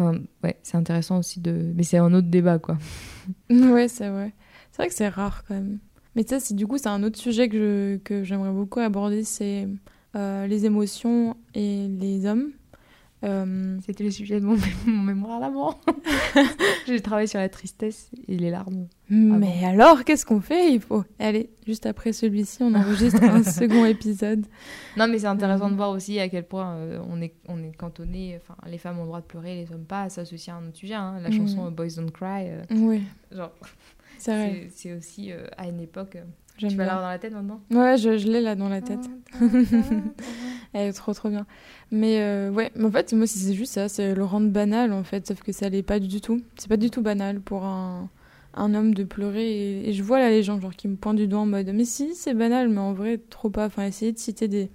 Ouais, c'est intéressant aussi de. Mais c'est un autre débat, quoi. (laughs) Ouais, c'est vrai. C'est vrai que c'est rare quand même. Mais ça, c'est du coup, c'est un autre sujet que que j'aimerais beaucoup aborder, c'est euh, les émotions et les hommes. Euh, C'était le sujet de mon, (laughs) mon mémoire d'avant. (laughs) J'ai travaillé sur la tristesse et les larmes. mais alors, qu'est-ce qu'on fait? Il faut. Allez, juste après celui-ci, on enregistre un (laughs) second épisode. Non, mais c'est intéressant Mhm. de voir aussi à quel point euh, on est, on est cantonné. Enfin, les femmes ont le droit de pleurer, les hommes pas. Ça, c'est aussi un autre sujet. hein. La Mhm. chanson euh, Boys Don't Cry. euh, Oui, genre, c'est vrai. c'est c'est aussi euh, à une époque. J'aime tu vas l'avoir dans la tête maintenant? Ouais, je, je l'ai là dans la tête. (laughs) Elle est trop trop bien. Mais euh, ouais, mais en fait, moi, c'est juste ça, c'est le rendre banal en fait, sauf que ça l'est pas du tout. C'est pas du tout banal pour un, un homme de pleurer. Et, et je vois là les gens genre qui me pointent du doigt en mode, mais si, c'est banal, mais en vrai, trop pas. Enfin, essayer de citer des.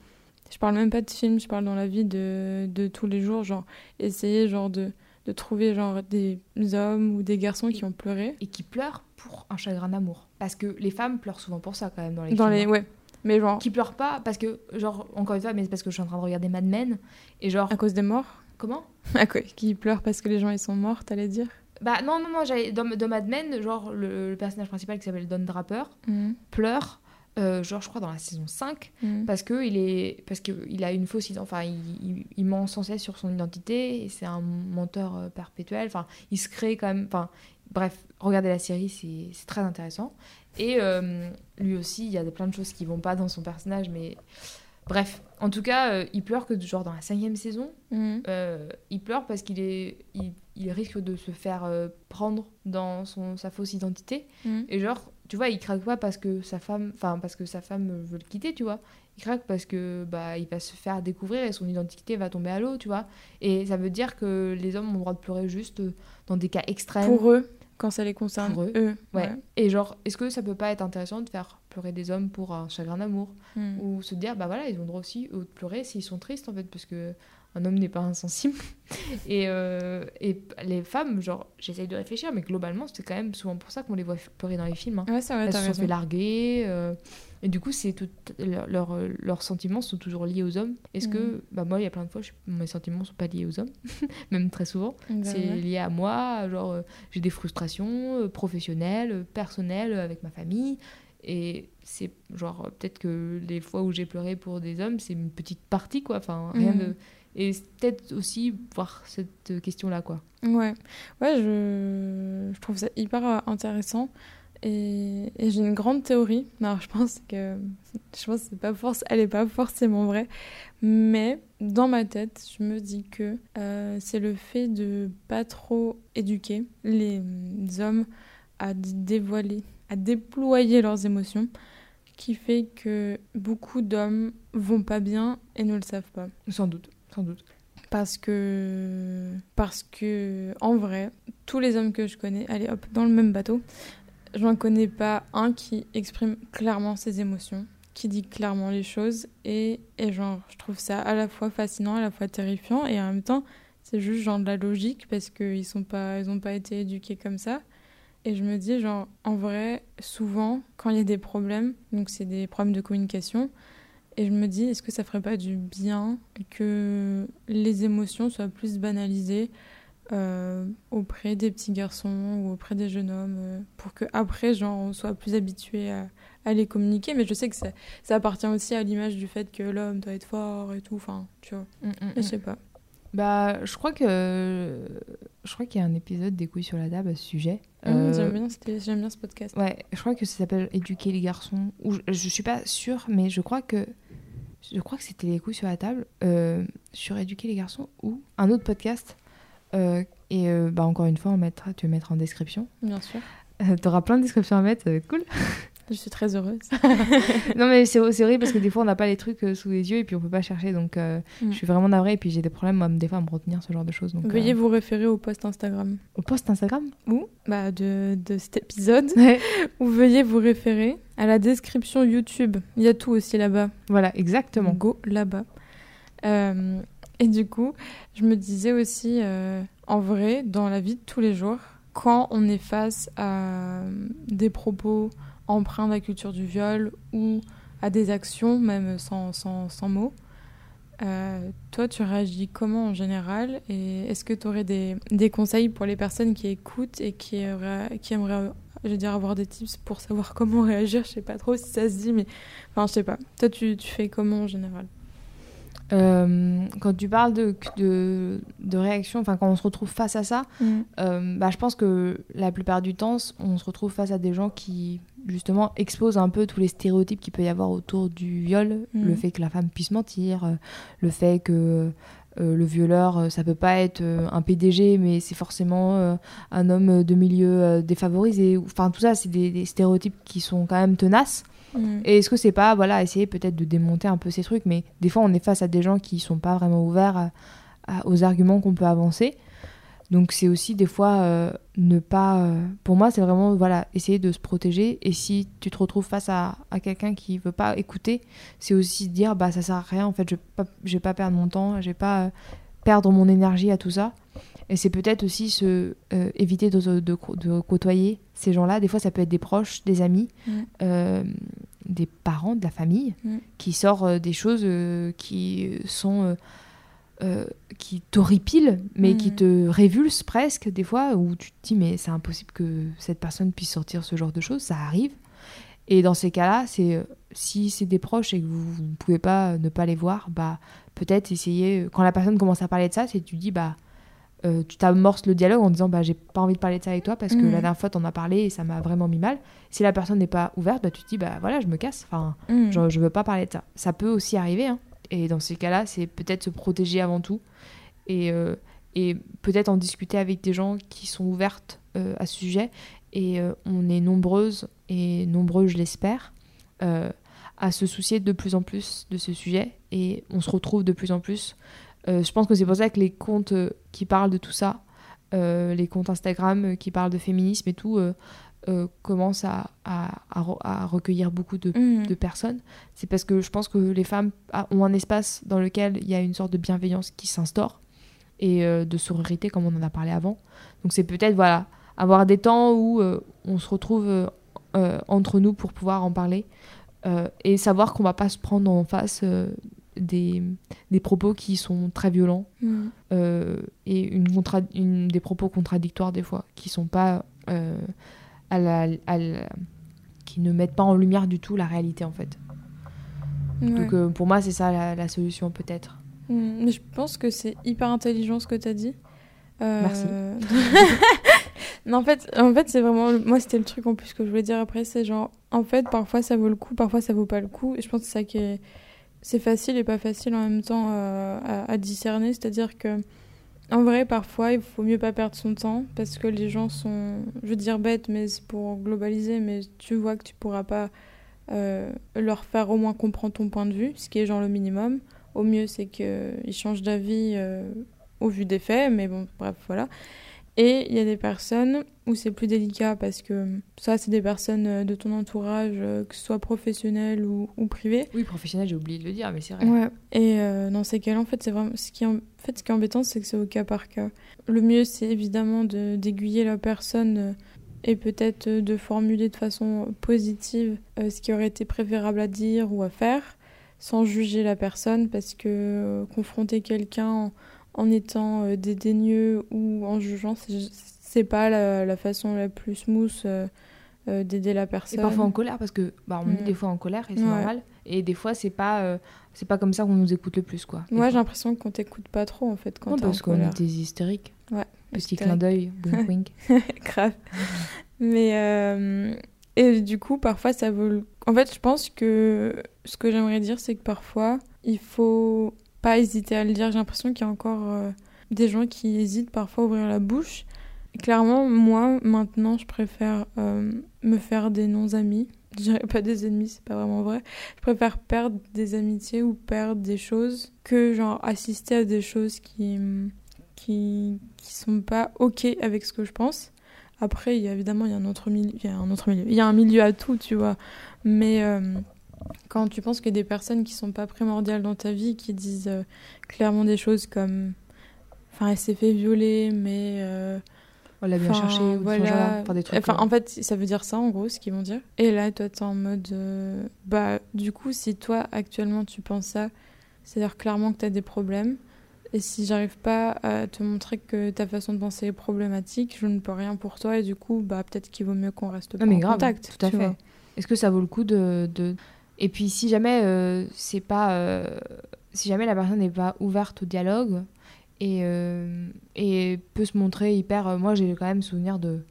Je parle même pas de films, je parle dans la vie de, de tous les jours, genre, essayer genre de, de trouver genre des hommes ou des garçons qui ont pleuré. Et qui pleurent pour un chagrin d'amour. Parce que les femmes pleurent souvent pour ça quand même dans les Dans films. les. Ouais. Mais genre, Qui pleurent pas parce que, genre, encore une fois, mais c'est parce que je suis en train de regarder Mad Men. Et genre, à cause des morts Comment? (laughs) Ah quoi Qui pleure parce que les gens ils sont morts, t'allais dire? Bah non, non, non, j'allais- dans, dans Mad Men, genre le, le personnage principal qui s'appelle Don Draper Mhm. pleure, euh, genre je crois dans la saison 5, Mhm. parce que il est parce que il a une fausse ident- enfin il, il, il ment sans cesse sur son identité et c'est un menteur euh, perpétuel enfin il se crée quand même enfin bref regardez la série c'est très intéressant et euh, lui aussi il y a plein de choses qui vont pas dans son personnage mais bref en tout cas euh, il pleure que genre dans la cinquième saison Mhm. euh, il pleure parce qu'il est il, il risque de se faire prendre dans son sa fausse identité Mhm. et genre, tu vois, il craque pas parce que sa femme, enfin parce que sa femme veut le quitter, tu vois. Il craque parce que bah il va se faire découvrir et son identité va tomber à l'eau, tu vois. Et ça veut dire que les hommes ont le droit de pleurer juste dans des cas extrêmes. Pour eux, quand ça les concerne. Pour eux. eux. Ouais. Et genre, est-ce que ça peut pas être intéressant de faire pleurer des hommes pour un chagrin d'amour Mhm. ou se dire bah voilà ils ont le droit aussi eux, de pleurer s'ils sont tristes en fait parce que un homme n'est pas insensible (laughs) et, euh, et les femmes genre j'essaye de réfléchir mais globalement c'est quand même souvent pour ça qu'on les voit pleurer dans les films hein. Ouais, c'est vrai, elles se sont raison. fait larguer euh, et du coup c'est tout leur- leur- leurs sentiments sont toujours liés aux hommes est-ce que Mhm. bah moi il y a plein de fois je- mes sentiments sont pas liés aux hommes (laughs) même très souvent Bah c'est ouais. lié à moi genre euh, j'ai des frustrations professionnelles personnelles avec ma famille et c'est genre peut-être que les fois où j'ai pleuré pour des hommes c'est une petite partie quoi enfin rien Mhm. de et peut-être aussi voir cette question là quoi Ouais, ouais je... je trouve ça hyper euh, intéressant. Et, et j'ai une grande théorie. Alors, je pense que je pense que c'est pas force... elle n'est pas forcément vraie. Mais dans ma tête, je me dis que euh, c'est le fait de pas trop éduquer les hommes à dévoiler, à déployer leurs émotions, qui fait que beaucoup d'hommes vont pas bien et ne le savent pas. sans doute doute Parce que, parce que, en vrai, tous les hommes que je connais, allez hop, dans le même bateau, je n'en connais pas un qui exprime clairement ses émotions, qui dit clairement les choses, et, et genre, je trouve ça à la fois fascinant, à la fois terrifiant, et en même temps, c'est juste genre de la logique, parce qu'ils sont pas, ils ont pas été éduqués comme ça. Et je me dis, genre, en vrai, souvent, quand il y a des problèmes, donc c'est des problèmes de communication, et je me dis, est-ce que ça ferait pas du bien que les émotions soient plus banalisées euh, auprès des petits garçons ou auprès des jeunes hommes euh, pour que après genre on soit plus habitué à, à les communiquer? Mais je sais que ça, ça appartient aussi à l'image du fait que l'homme doit être fort et tout enfin tu vois. Mais je sais pas. Bah je crois que je crois qu'il y a un épisode des couilles sur la table à ce sujet. Hum, Euh, j'aime bien c'était- j'aime bien ce podcast. Ouais, je crois que ça s'appelle Éduquer les garçons. Ou je, je suis pas sûre, mais je crois que je crois que c'était les couilles sur la table euh, sur Éduquer les garçons ou un autre podcast. Euh, et euh, bah encore une fois, on mettra, tu vas mettre en description. bien sûr Euh, T'auras plein de descriptions à mettre, cool. (laughs) je suis très heureuse. (laughs) Non mais c'est vrai parce que des fois on n'a pas les trucs euh, sous les yeux et puis on peut pas chercher. Donc euh, Mm. je suis vraiment navrée et puis j'ai des problèmes moi, des fois à me retenir ce genre de choses. Donc veuillez euh, vous référer au post Instagram. Au post Instagram? Ou bah de, de cet épisode. Ouais. (laughs) ou veuillez vous référer à la description YouTube. Il y a tout aussi là-bas. Voilà exactement. Go là-bas. Et du coup, je me disais aussi, en vrai, dans la vie de tous les jours, quand on est face à des propos empreints de la culture du viol ou à des actions, même sans, sans, sans mots, euh, toi, tu réagis comment en général Et est-ce que tu aurais des, des conseils pour les personnes qui écoutent et qui, qui aimeraient, dire, avoir des tips pour savoir (laughs) comment réagir? Je sais pas trop si ça se dit, mais enfin, je sais pas. Toi, tu, tu fais comment en général? Euh, quand tu parles de, de, de réaction, enfin quand on se retrouve face à ça, euh, bah, je pense que la plupart du temps, on se retrouve face à des gens qui justement exposent un peu tous les stéréotypes qu'il peut y avoir autour du viol, Mhm. le fait que la femme puisse mentir, euh, le fait que euh, le violeur, ça peut pas être un PDG, mais c'est forcément un homme de milieu défavorisé. Enfin tout ça, c'est des, des stéréotypes qui sont quand même tenaces. Mm. Et est-ce que c'est pas, voilà, essayer peut-être de démonter un peu ces trucs, mais des fois on est face à des gens qui sont pas vraiment ouverts aux arguments qu'on peut avancer. Donc c'est aussi des fois euh, ne pas. euh, pour moi, c'est vraiment voilà essayer de se protéger. Et si tu te retrouves face à, à quelqu'un qui veut pas écouter, c'est aussi dire bah ça sert à rien. En fait, je vais pas, vais pas perdre mon temps, je vais pas euh, perdre mon énergie à tout ça. Et c'est peut-être aussi se euh, éviter de, de- de côtoyer ces gens-là. Des fois, ça peut être des proches, des amis, Mm. euh, des parents, de la famille, Mm. qui sortent euh, des choses qui sont euh, qui t'horripile, mais qui Mm. te révulse presque des fois, où tu te dis mais c'est impossible que cette personne puisse sortir ce genre de choses, ça arrive. Et dans ces cas-là, c'est si c'est des proches et que vous vous ne pouvez pas ne pas les voir, bah peut-être essayer. Quand la personne commence à parler de ça, c'est tu dis bah euh, tu t'amorces le dialogue en disant bah j'ai pas envie de parler de ça avec toi parce que Mhm. la dernière fois t'en as parlé et ça m'a vraiment mis mal. Si la personne n'est pas ouverte, bah tu te dis bah voilà je me casse. Enfin Mm. je, je veux pas parler de ça. Ça peut aussi arriver. hein. Et dans ces cas-là, c'est peut-être se protéger avant tout. Et, euh, et peut-être en discuter avec des gens qui sont ouvertes euh, à ce sujet. Et on est nombreuses, et nombreux, je l'espère, à se soucier de plus en plus de ce sujet. Et on se retrouve de plus en plus. Euh, je pense que c'est pour ça que les comptes euh, qui parlent de tout ça, euh, les comptes Instagram qui parlent de féminisme et tout, commencent à, à- à re- à recueillir beaucoup de Mm. de personnes, c'est parce que je pense que les femmes a- ont un espace dans lequel il y a une sorte de bienveillance qui s'instaure et de sororité comme on en a parlé avant. Donc c'est peut-être voilà avoir des temps où euh, on se retrouve euh, euh, entre nous pour pouvoir en parler et savoir qu'on va pas se prendre en face des, des propos qui sont très violents Mm. euh, et une contra- une- des propos contradictoires des fois qui sont pas euh, à la, à la- qui ne mettent pas en lumière du tout la réalité en fait. Ouais. Donc euh, pour moi c'est ça la, la solution peut-être. Mm, je pense que c'est hyper intelligent ce que tu as dit. Merci. (laughs) non, en fait, en fait c'est vraiment. Moi, c'était le truc en plus que je voulais dire après. C'est genre, en fait, parfois ça vaut le coup, parfois ça vaut pas le coup. Et je pense que c'est ça qui est. C'est facile et pas facile en même temps euh, à, discerner. C'est-à-dire que, en vrai, parfois, il faut mieux pas perdre son temps parce que les gens sont. Je veux dire bêtes, mais c'est pour globaliser. Mais tu vois que tu pourras pas euh, leur faire au moins comprendre ton point de vue, ce qui est genre le minimum. Au mieux, c'est qu'ils changent d'avis euh, au vu des faits, mais bon, bref, voilà. Et il y a des personnes où c'est plus délicat parce que ça, c'est des personnes euh, de ton entourage, euh, que ce soit professionnel ou, ou privé. Oui professionnel j'ai oublié de le dire mais c'est vrai. Ouais. Et euh, dans ces cas-là, en fait, c'est vraiment ce qui, est en... fait, ce qui est embêtant, c'est que c'est au cas par cas. Le mieux, c'est évidemment de d'aiguiller la personne et peut-être de formuler de façon positive ce qui aurait été préférable à dire ou à faire, sans juger la personne, parce que confronter quelqu'un en, en étant euh, dédaigneux ou en jugeant, c'est- pas la, la façon la plus smooth euh, euh, d'aider la Et personne. parfois en colère parce que bah, on est Mm. des fois en colère et c'est Ouais. normal et des fois c'est pas euh, c'est pas comme ça qu'on nous écoute le plus quoi. Moi, j'ai l'impression qu'on t'écoute pas trop en fait quand non parce qu'on est des hystériques. Ouais, Petit clin d'œil, (laughs) wink wink. (laughs) Grave. Mais euh, et du coup, parfois, ça vaut. En fait, je pense que ce que j'aimerais dire, c'est que parfois, il faut pas hésiter à le dire. J'ai l'impression qu'il y a encore euh, des gens qui hésitent parfois à ouvrir la bouche. Clairement, moi, maintenant, je préfère euh, me faire des non-amis. Je dirais pas des ennemis, c'est pas vraiment vrai. Je préfère perdre des amitiés ou perdre des choses que genre assister à des choses qui qui qui sont pas ok avec ce que je pense. Après, il y a évidemment il y a un autre milieu, il y a un autre milieu, il y a un milieu à tout, tu vois. Mais euh, quand tu penses qu'il y a des personnes qui sont pas primordiales dans ta vie, qui disent euh, clairement des choses comme, enfin, elle s'est fait violer, mais euh, On l'a bien cherché ou voilà. enfin, des trucs. Enfin, en fait, ça veut dire ça, en gros, ce qu'ils vont dire. Et là, toi, t'es en mode... euh, Bah, du coup, si toi, actuellement, tu penses ça, c'est-à-dire clairement que t'as des problèmes. Et si j'arrive pas à te montrer que ta façon de penser est problématique, je ne peux rien pour toi. Et du coup, bah, peut-être qu'il vaut mieux qu'on reste pas Non, mais en grave, contact. tout à fait. Est-ce que ça vaut le coup de, de... Et puis si jamais euh, c'est pas euh, si jamais la personne n'est pas ouverte au dialogue et euh, et peut se montrer hyper moi j'ai quand même souvenir de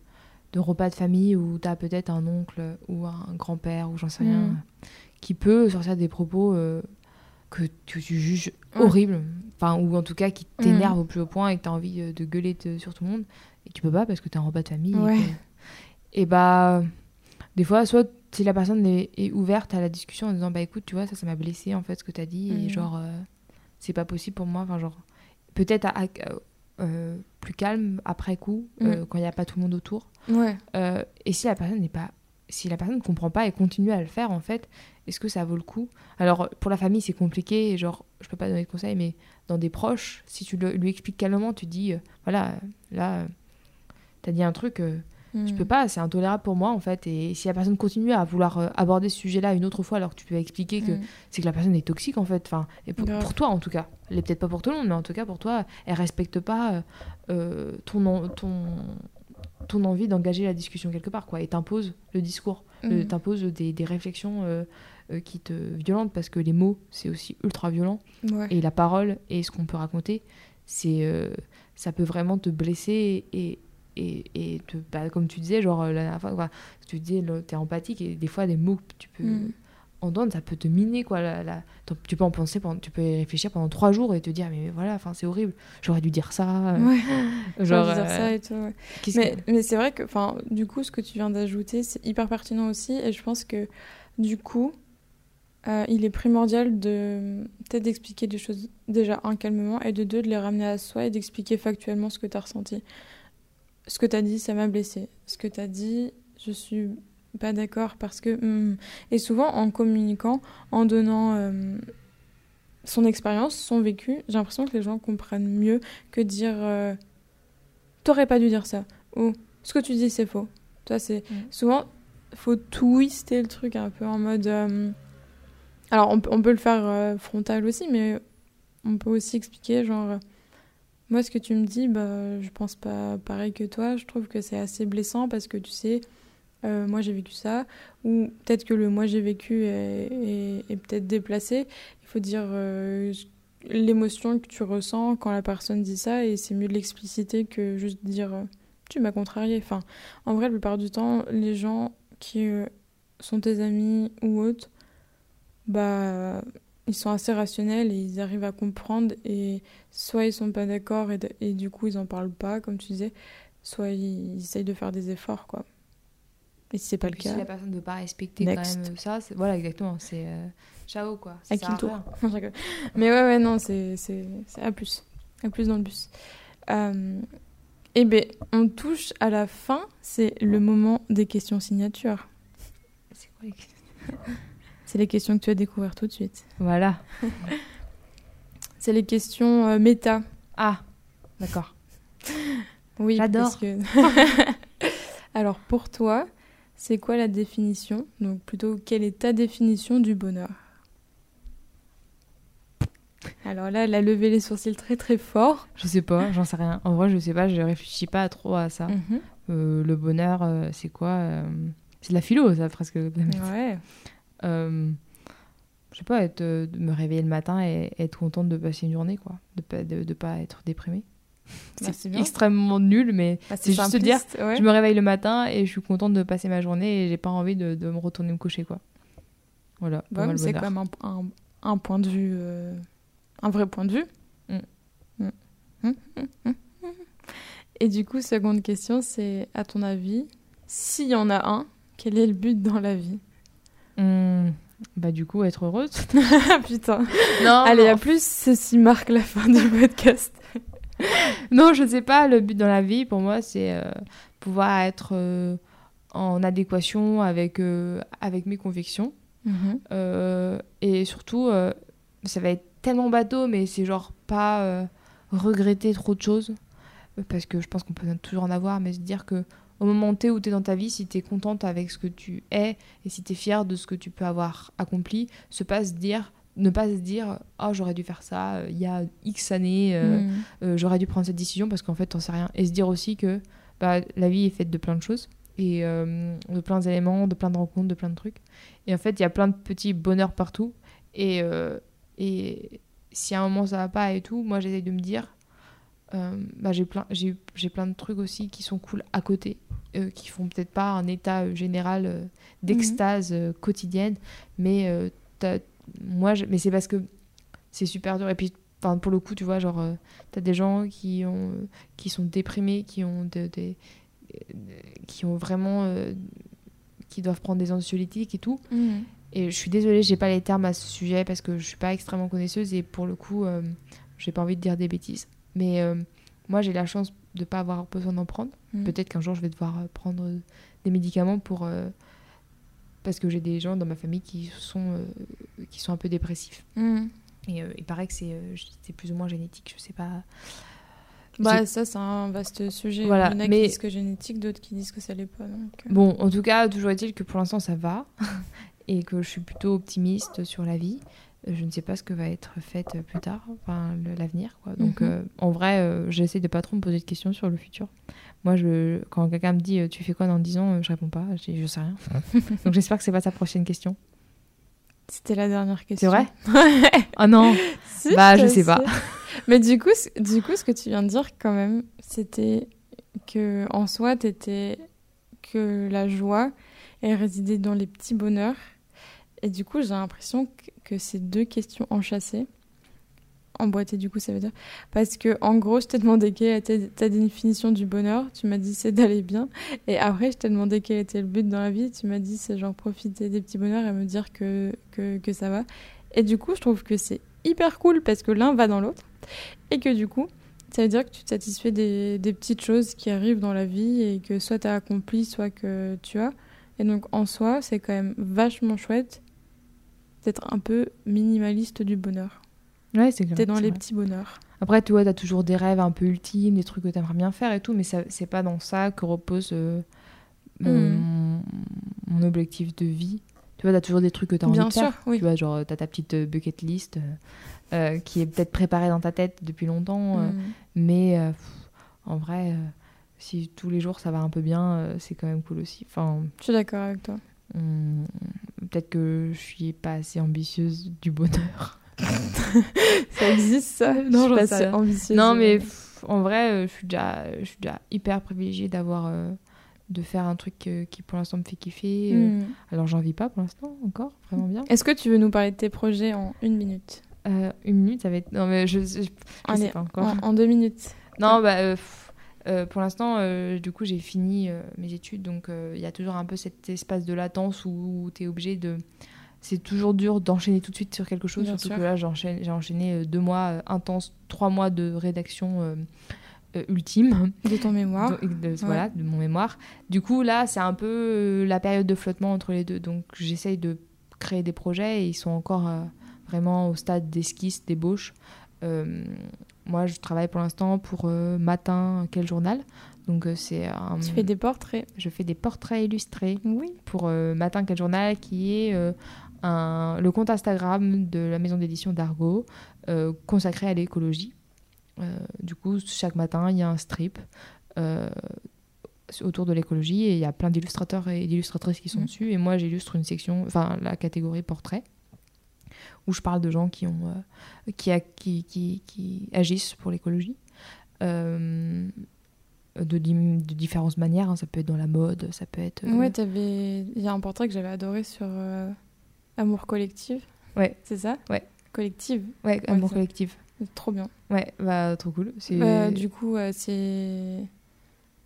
de repas de famille où tu as peut-être un oncle ou un grand-père ou j'en sais rien Mm. qui peut sortir des propos que tu, tu juges horribles enfin ou en tout cas qui t'énervent au plus haut point et que tu as envie de gueuler de- sur tout le monde et tu peux pas parce que tu es un repas de famille et Ouais. que- et bah des fois soit si la personne est, est ouverte à la discussion en disant bah écoute tu vois ça ça m'a blessé en fait ce que tu as dit et Mhm. genre euh, c'est pas possible pour moi enfin genre peut-être à- à- euh, plus calme après coup euh, quand il n'y a pas tout le monde autour Ouais. Et si la personne n'est pas si la personne ne comprend pas et continue à le faire en fait est-ce que ça vaut le coup? Alors pour la famille c'est compliqué et genre je peux pas donner de conseils mais dans des proches si tu le- lui expliques calmement tu dis voilà là t'as dit un truc euh, Je peux pas, c'est intolérable pour moi en fait. Et si la personne continue à vouloir euh, aborder ce sujet-là une autre fois, alors que tu peux expliquer que Mm. c'est que la personne est toxique en fait. Enfin, et pour, toi en tout cas. Elle est peut-être pas pour tout le monde, mais en tout cas pour toi, elle respecte pas euh, euh, ton, en- ton, ton envie d'engager la discussion quelque part quoi. Et t'impose le discours, euh, Mm. t'impose des, des réflexions euh, euh, qui te violentent parce que les mots c'est aussi ultra violent Ouais. et la parole et ce qu'on peut raconter, c'est euh, ça peut vraiment te blesser et et, et te, bah, comme tu disais genre la dernière fois tu disais t'es empathique et des fois des mots que tu peux Mm. entendre ça peut te miner quoi la, la- t'en- tu peux en penser pendant, tu peux y réfléchir pendant trois jours et te dire mais voilà enfin c'est horrible j'aurais dû dire ça euh, Ouais. (laughs) genre dire euh, ça et tout. ouais. Mais, que- mais c'est vrai que, enfin, du coup, ce que tu viens d'ajouter, c'est hyper pertinent aussi. Et je pense que, du coup, euh, il est primordial de peut-être d'expliquer des choses, déjà, un, calmement, et de deux, de les ramener à soi et d'expliquer factuellement ce que tu as ressenti. Ce que tu as dit, ça m'a blessé. Ce que tu as dit, je suis pas d'accord parce que. hmm. Et souvent, en communiquant, en donnant. euh, son expérience, son vécu, j'ai l'impression que les gens comprennent mieux que dire euh, t'aurais pas dû dire ça ou ce que tu dis c'est faux. Toi c'est Mhm. souvent faut twister le truc un peu en mode euh, alors on, peut- on peut le faire frontal aussi mais on peut aussi expliquer genre moi ce que tu me dis bah je pense pas pareil que toi, je trouve que c'est assez blessant parce que tu sais euh, moi j'ai vécu ça ou peut-être que le moi j'ai vécu est, est- peut-être déplacé. Il faut dire euh, l'émotion que tu ressens quand la personne dit ça et c'est mieux de l'expliciter que juste dire euh, tu m'as contrarié. Enfin, en vrai, la plupart du temps, les gens qui sont tes amis ou autres, bah, ils sont assez rationnels et ils arrivent à comprendre et soit ils sont pas d'accord et, et du coup ils en parlent pas, comme tu disais, soit ils, ils essayent de faire des efforts, quoi. Et si c'est pas le Puis si cas, la personne ne veut pas respecter Next. quand même ça voilà exactement c'est euh, ciao quoi à qui le. (laughs) Mais ouais, ouais, non, c'est c'est- à plus. À plus dans le bus. Euh, eh bien, on touche à la fin. C'est le moment des questions signatures. c'est quoi les- (laughs) C'est les questions que tu vas découvrir tout de suite. voilà (laughs) C'est les questions euh, méta. ah d'accord (laughs) Oui, J'adore. que- (laughs) Alors, pour toi, c'est quoi la définition? Donc, plutôt, quelle est ta définition du bonheur? Alors là, elle a levé les sourcils très très fort. je sais pas j'en sais rien en vrai je sais pas je réfléchis pas trop à ça Mhm. Euh, le bonheur, euh, c'est quoi euh, C'est de la philo, ça, presque. Ouais. Euh, je sais pas, être, euh, de me réveiller le matin et être contente de passer une journée, quoi. De pas, de, de pas être déprimée. Bah, c'est extrêmement nul, mais Bah, c'est juste dire, ouais. je me réveille le matin et je suis contente de passer ma journée et j'ai pas envie de, de me retourner me coucher, quoi. Voilà. c'est quand même un, un- un point de vue, euh, un vrai point de vue. Mm, mm, mm. Et du coup, seconde question, c'est à ton avis, s'il y en a un, quel est le but dans la vie? Bah, du coup, être heureuse. (laughs) Putain. non, Allez, non. à plus, ceci marque la fin du podcast. (laughs) Non, je sais pas. Le but dans la vie, pour moi, c'est euh, pouvoir être euh, en adéquation avec, euh, avec mes convictions. Mhm. Euh, et surtout, ça va être tellement bateau, mais c'est genre pas regretter trop de choses. Parce que je pense qu'on peut toujours en avoir, mais se dire que au moment T où tu es dans ta vie, si tu es contente avec ce que tu es et si tu es fière de ce que tu peux avoir accompli, se pas se dire, ne pas se dire Oh, j'aurais dû faire ça euh, il y a X années, euh, Mhm. euh, j'aurais dû prendre cette décision parce qu'en fait, t'en sais rien. Et se dire aussi que bah, la vie est faite de plein de choses et de plein d'éléments, de plein de rencontres, de plein de trucs. Et en fait, il y a plein de petits bonheurs partout. Et, et si à un moment ça va pas et tout, moi j'essaie de me dire bah, j'ai plein, j'ai, j'ai plein de trucs aussi qui sont cool à côté, euh, qui font peut-être pas un état euh, général euh, d'extase euh, quotidienne, mais euh, t'as- moi, je- mais c'est parce que c'est super dur. Et puis, pour le coup, tu vois, genre, euh, t'as des gens qui, ont, euh, qui sont déprimés, qui ont, de- des- euh, qui ont vraiment. euh, qui doivent prendre des anxiolytiques et tout. Mhm. Et je suis désolée, j'ai pas les termes à ce sujet parce que je suis pas extrêmement connaisseuse et pour le coup, euh, j'ai pas envie de dire des bêtises. Mais euh, moi, j'ai la chance de pas avoir besoin d'en prendre. Mhm. Peut-être qu'un jour, je vais devoir euh, prendre euh, des médicaments pour. euh, parce que j'ai des gens dans ma famille qui sont, euh, qui sont un peu dépressifs. Mhm. Et il paraît que c'est plus ou moins génétique, je sais pas. Bah, ça, c'est un vaste sujet. Voilà, Il y en a mais- qui disent que génétique, d'autres qui disent que ça l'est pas. Donc, Bon, en tout cas, toujours est-il que pour l'instant ça va (laughs) et que je suis plutôt optimiste sur la vie. Je ne sais pas ce que va être fait plus tard, enfin l'avenir. quoi. Donc Mhm. euh, en vrai, euh, j'essaie de pas trop me poser de questions sur le futur. Moi, je, quand quelqu'un me dit euh, tu fais quoi dans 10 ans, je réponds pas, je dis je sais rien. (laughs) Donc j'espère que c'est pas sa prochaine question. C'était la dernière question. C'est vrai (laughs) Oh non Si, Bah, je sais pas. (laughs) Mais du coup, du coup, ce que tu viens de dire, quand même, c'était que en soi, t'étais que la joie, elle résidait dans les petits bonheurs. Et du coup, j'ai l'impression que, que c'est deux questions enchâssées. Emboîtées, du coup, ça veut dire. Parce que, en gros, je t'ai demandé quelle était ta définition du bonheur. Tu m'as dit c'est d'aller bien. Et après, je t'ai demandé quel était le but dans la vie. Tu m'as dit c'est genre profiter des petits bonheurs et me dire que, que, que ça va. Et du coup, je trouve que c'est hyper cool parce que l'un va dans l'autre. Et que du coup, ça veut dire que tu te satisfais des, des petites choses qui arrivent dans la vie et que soit tu as accompli, soit que tu as. Et donc, en soi, c'est quand même vachement chouette d'être un peu minimaliste du bonheur. Ouais, c'est. T'es dans les vrai. petits bonheurs. Après, tu vois, t'as toujours des rêves un peu ultimes, des trucs que t'aimerais bien faire et tout, mais c'est pas dans ça que repose euh, mon, Mhm. mon objectif de vie. Tu vois, t'as toujours des trucs que t'as envie Bien de sûr, faire. oui. Tu vois, genre, t'as ta petite euh, bucket list euh, qui est peut-être préparée dans ta tête depuis longtemps, euh, Mm. mais pff, en vrai, si tous les jours ça va un peu bien, c'est quand même cool aussi. Enfin, Je suis d'accord avec toi. On- peut-être que je suis pas assez ambitieuse du bonheur. (laughs) Ça existe ça? Non, Je suis pas rien. ambitieuse. Non, mais pff, en vrai, euh, je suis déjà, je suis déjà hyper privilégiée d'avoir, euh, de faire un truc euh, qui pour l'instant me fait kiffer. euh. Mm. Alors j'en vis pas pour l'instant encore, vraiment bien. Est-ce que tu veux nous parler de tes projets en une minute? Euh, une minute, ça va être. Non mais je, je, je sais pas encore. en, en deux minutes. Non, bah, euh, pff, euh, pour l'instant, euh, du coup, j'ai fini euh, mes études, donc il y a toujours un peu cet espace de latence où, tu es obligé de. C'est toujours dur d'enchaîner tout de suite sur quelque chose, Bien surtout sûr. que là, j'ai enchaîné deux mois intenses, trois mois de rédaction ultime, De ton mémoire. de, de- voilà, de mon mémoire. Du coup, là, c'est un peu la période de flottement entre les deux, donc j'essaye de créer des projets et ils sont encore vraiment au stade d'esquisse, d'ébauche. Moi, je travaille pour l'instant pour euh, Matin, quel journal Donc, euh, c'est un... Tu fais des portraits. Je fais des portraits illustrés Oui. pour euh, Matin, quel journal, qui est un... le compte Instagram de la maison d'édition d'Argo, consacré à l'écologie. Du coup, chaque matin, il y a un strip autour de l'écologie et il y a plein d'illustrateurs et d'illustratrices qui sont Mhm. dessus. Et moi, j'illustre une section, enfin, la catégorie portrait, où je parle de gens qui, ont, euh, qui, a- qui, qui, qui agissent pour l'écologie. Euh, de, de différentes manières, hein. ça peut être dans la mode, ça peut être... euh, Ouais, t'avais. Il y a un portrait que j'avais adoré sur euh, Amour collectif. Ouais. C'est ça? Ouais. Collective. Ouais, amour collectif. Trop bien. Ouais, bah trop cool. Bah, du coup, euh, c'est.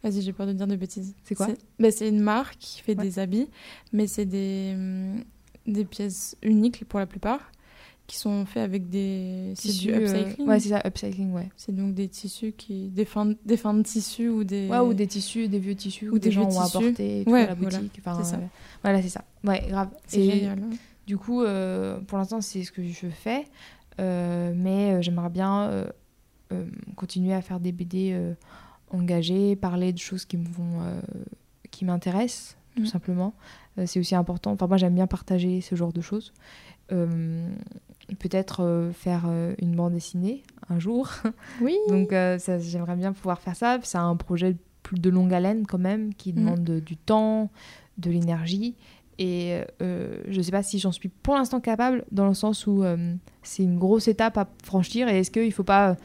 Vas-y, j'ai peur de dire des bêtises. C'est quoi? Bah, C'est une marque qui fait Ouais. des habits, mais c'est des, hum, des pièces uniques pour la plupart, qui sont faits avec des. Du euh, upcycling. Ouais, c'est ça, upcycling, ouais. C'est donc des tissus qui. Des fins, des fins de tissus ou des. Ouais, ou des tissus, des vieux tissus Ou que des des gens ont tissus. tout Ouais, à la voilà, boutique. Enfin, c'est ça. euh, Voilà, c'est ça. Ouais, grave. C'est génial. Du coup, euh, pour l'instant, c'est ce que je fais. Mais j'aimerais bien continuer à faire des BD engagés, parler de choses qui me vont, qui m'intéressent, tout Mhm. simplement. Euh, c'est aussi important. Enfin, moi, j'aime bien partager ce genre de choses. Euh, Peut-être euh, faire une bande dessinée un jour. (laughs) Oui. Donc ça, j'aimerais bien pouvoir faire ça. C'est un projet plus de longue haleine quand même, qui Mm. demande de- du temps, de l'énergie. Et euh, je ne sais pas si j'en suis pour l'instant capable, dans le sens où euh, c'est une grosse étape à franchir. Et est-ce qu'il ne faut pas,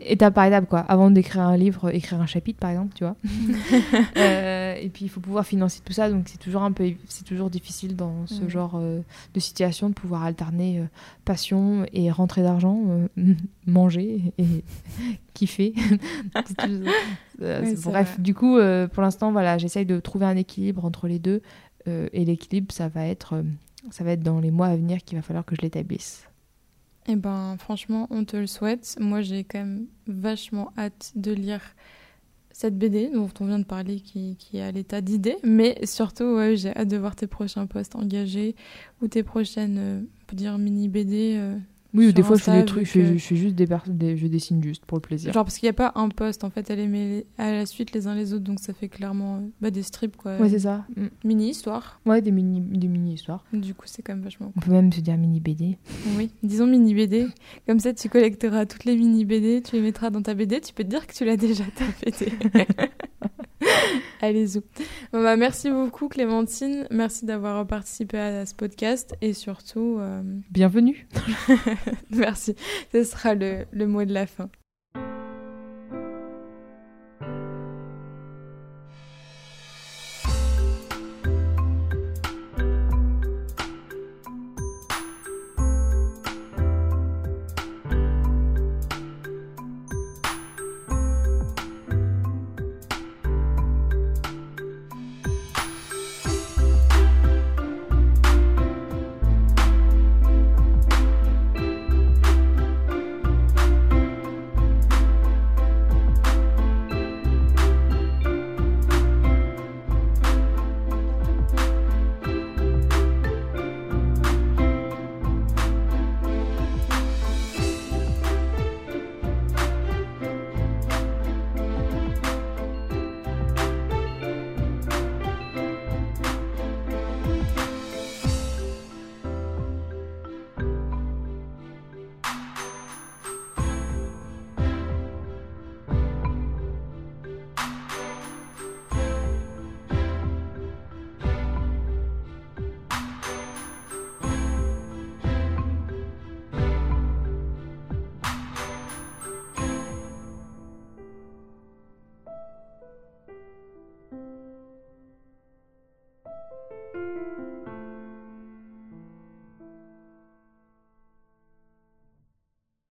étape par étape, quoi, avant d'écrire un livre, écrire un chapitre, par exemple, tu vois (laughs) Euh, Et puis il faut pouvoir financer tout ça. Donc c'est toujours un peu, c'est toujours difficile dans ce Mm. genre euh, de situation de pouvoir alterner euh, passion et rentrée d'argent, (laughs) manger et (laughs) kiffer. Toujours- Oui, bref, vrai. du coup, pour l'instant, voilà, j'essaye de trouver un équilibre entre les deux. et l'équilibre, ça va être, ça va être dans les mois à venir qu'il va falloir que je l'établisse. Eh ben, franchement, on te le souhaite. Moi, j'ai quand même vachement hâte de lire cette BD dont on vient de parler, qui, est à l'état d'idée. Mais surtout, ouais, j'ai hâte de voir tes prochains posts engagés ou tes prochaines, euh, on dire, mini BD. euh, Oui, ou des fois, je fais Insta, des trucs, je, fais juste des, pers- des- je dessine juste pour le plaisir. Genre parce qu'il n'y a pas un post, en fait, elle est mêlée à la suite les uns les autres, donc ça fait clairement bah, des strips, quoi. Ouais, c'est ça. Mm. Mini-histoire. Ouais, des mini, des mini histoires. Du coup, c'est quand même vachement On peut même se dire mini BD. Oui, disons mini BD. Comme ça, tu collecteras toutes les mini BD, tu les mettras dans ta BD. Tu peux te dire que tu l'as déjà, ta BD. (laughs) (laughs) Allez, zou. Bon, bah, merci beaucoup, Clémentine. Merci d'avoir participé à ce podcast. Et surtout, euh, Bienvenue. (laughs) merci. Ce sera le, le mot de la fin.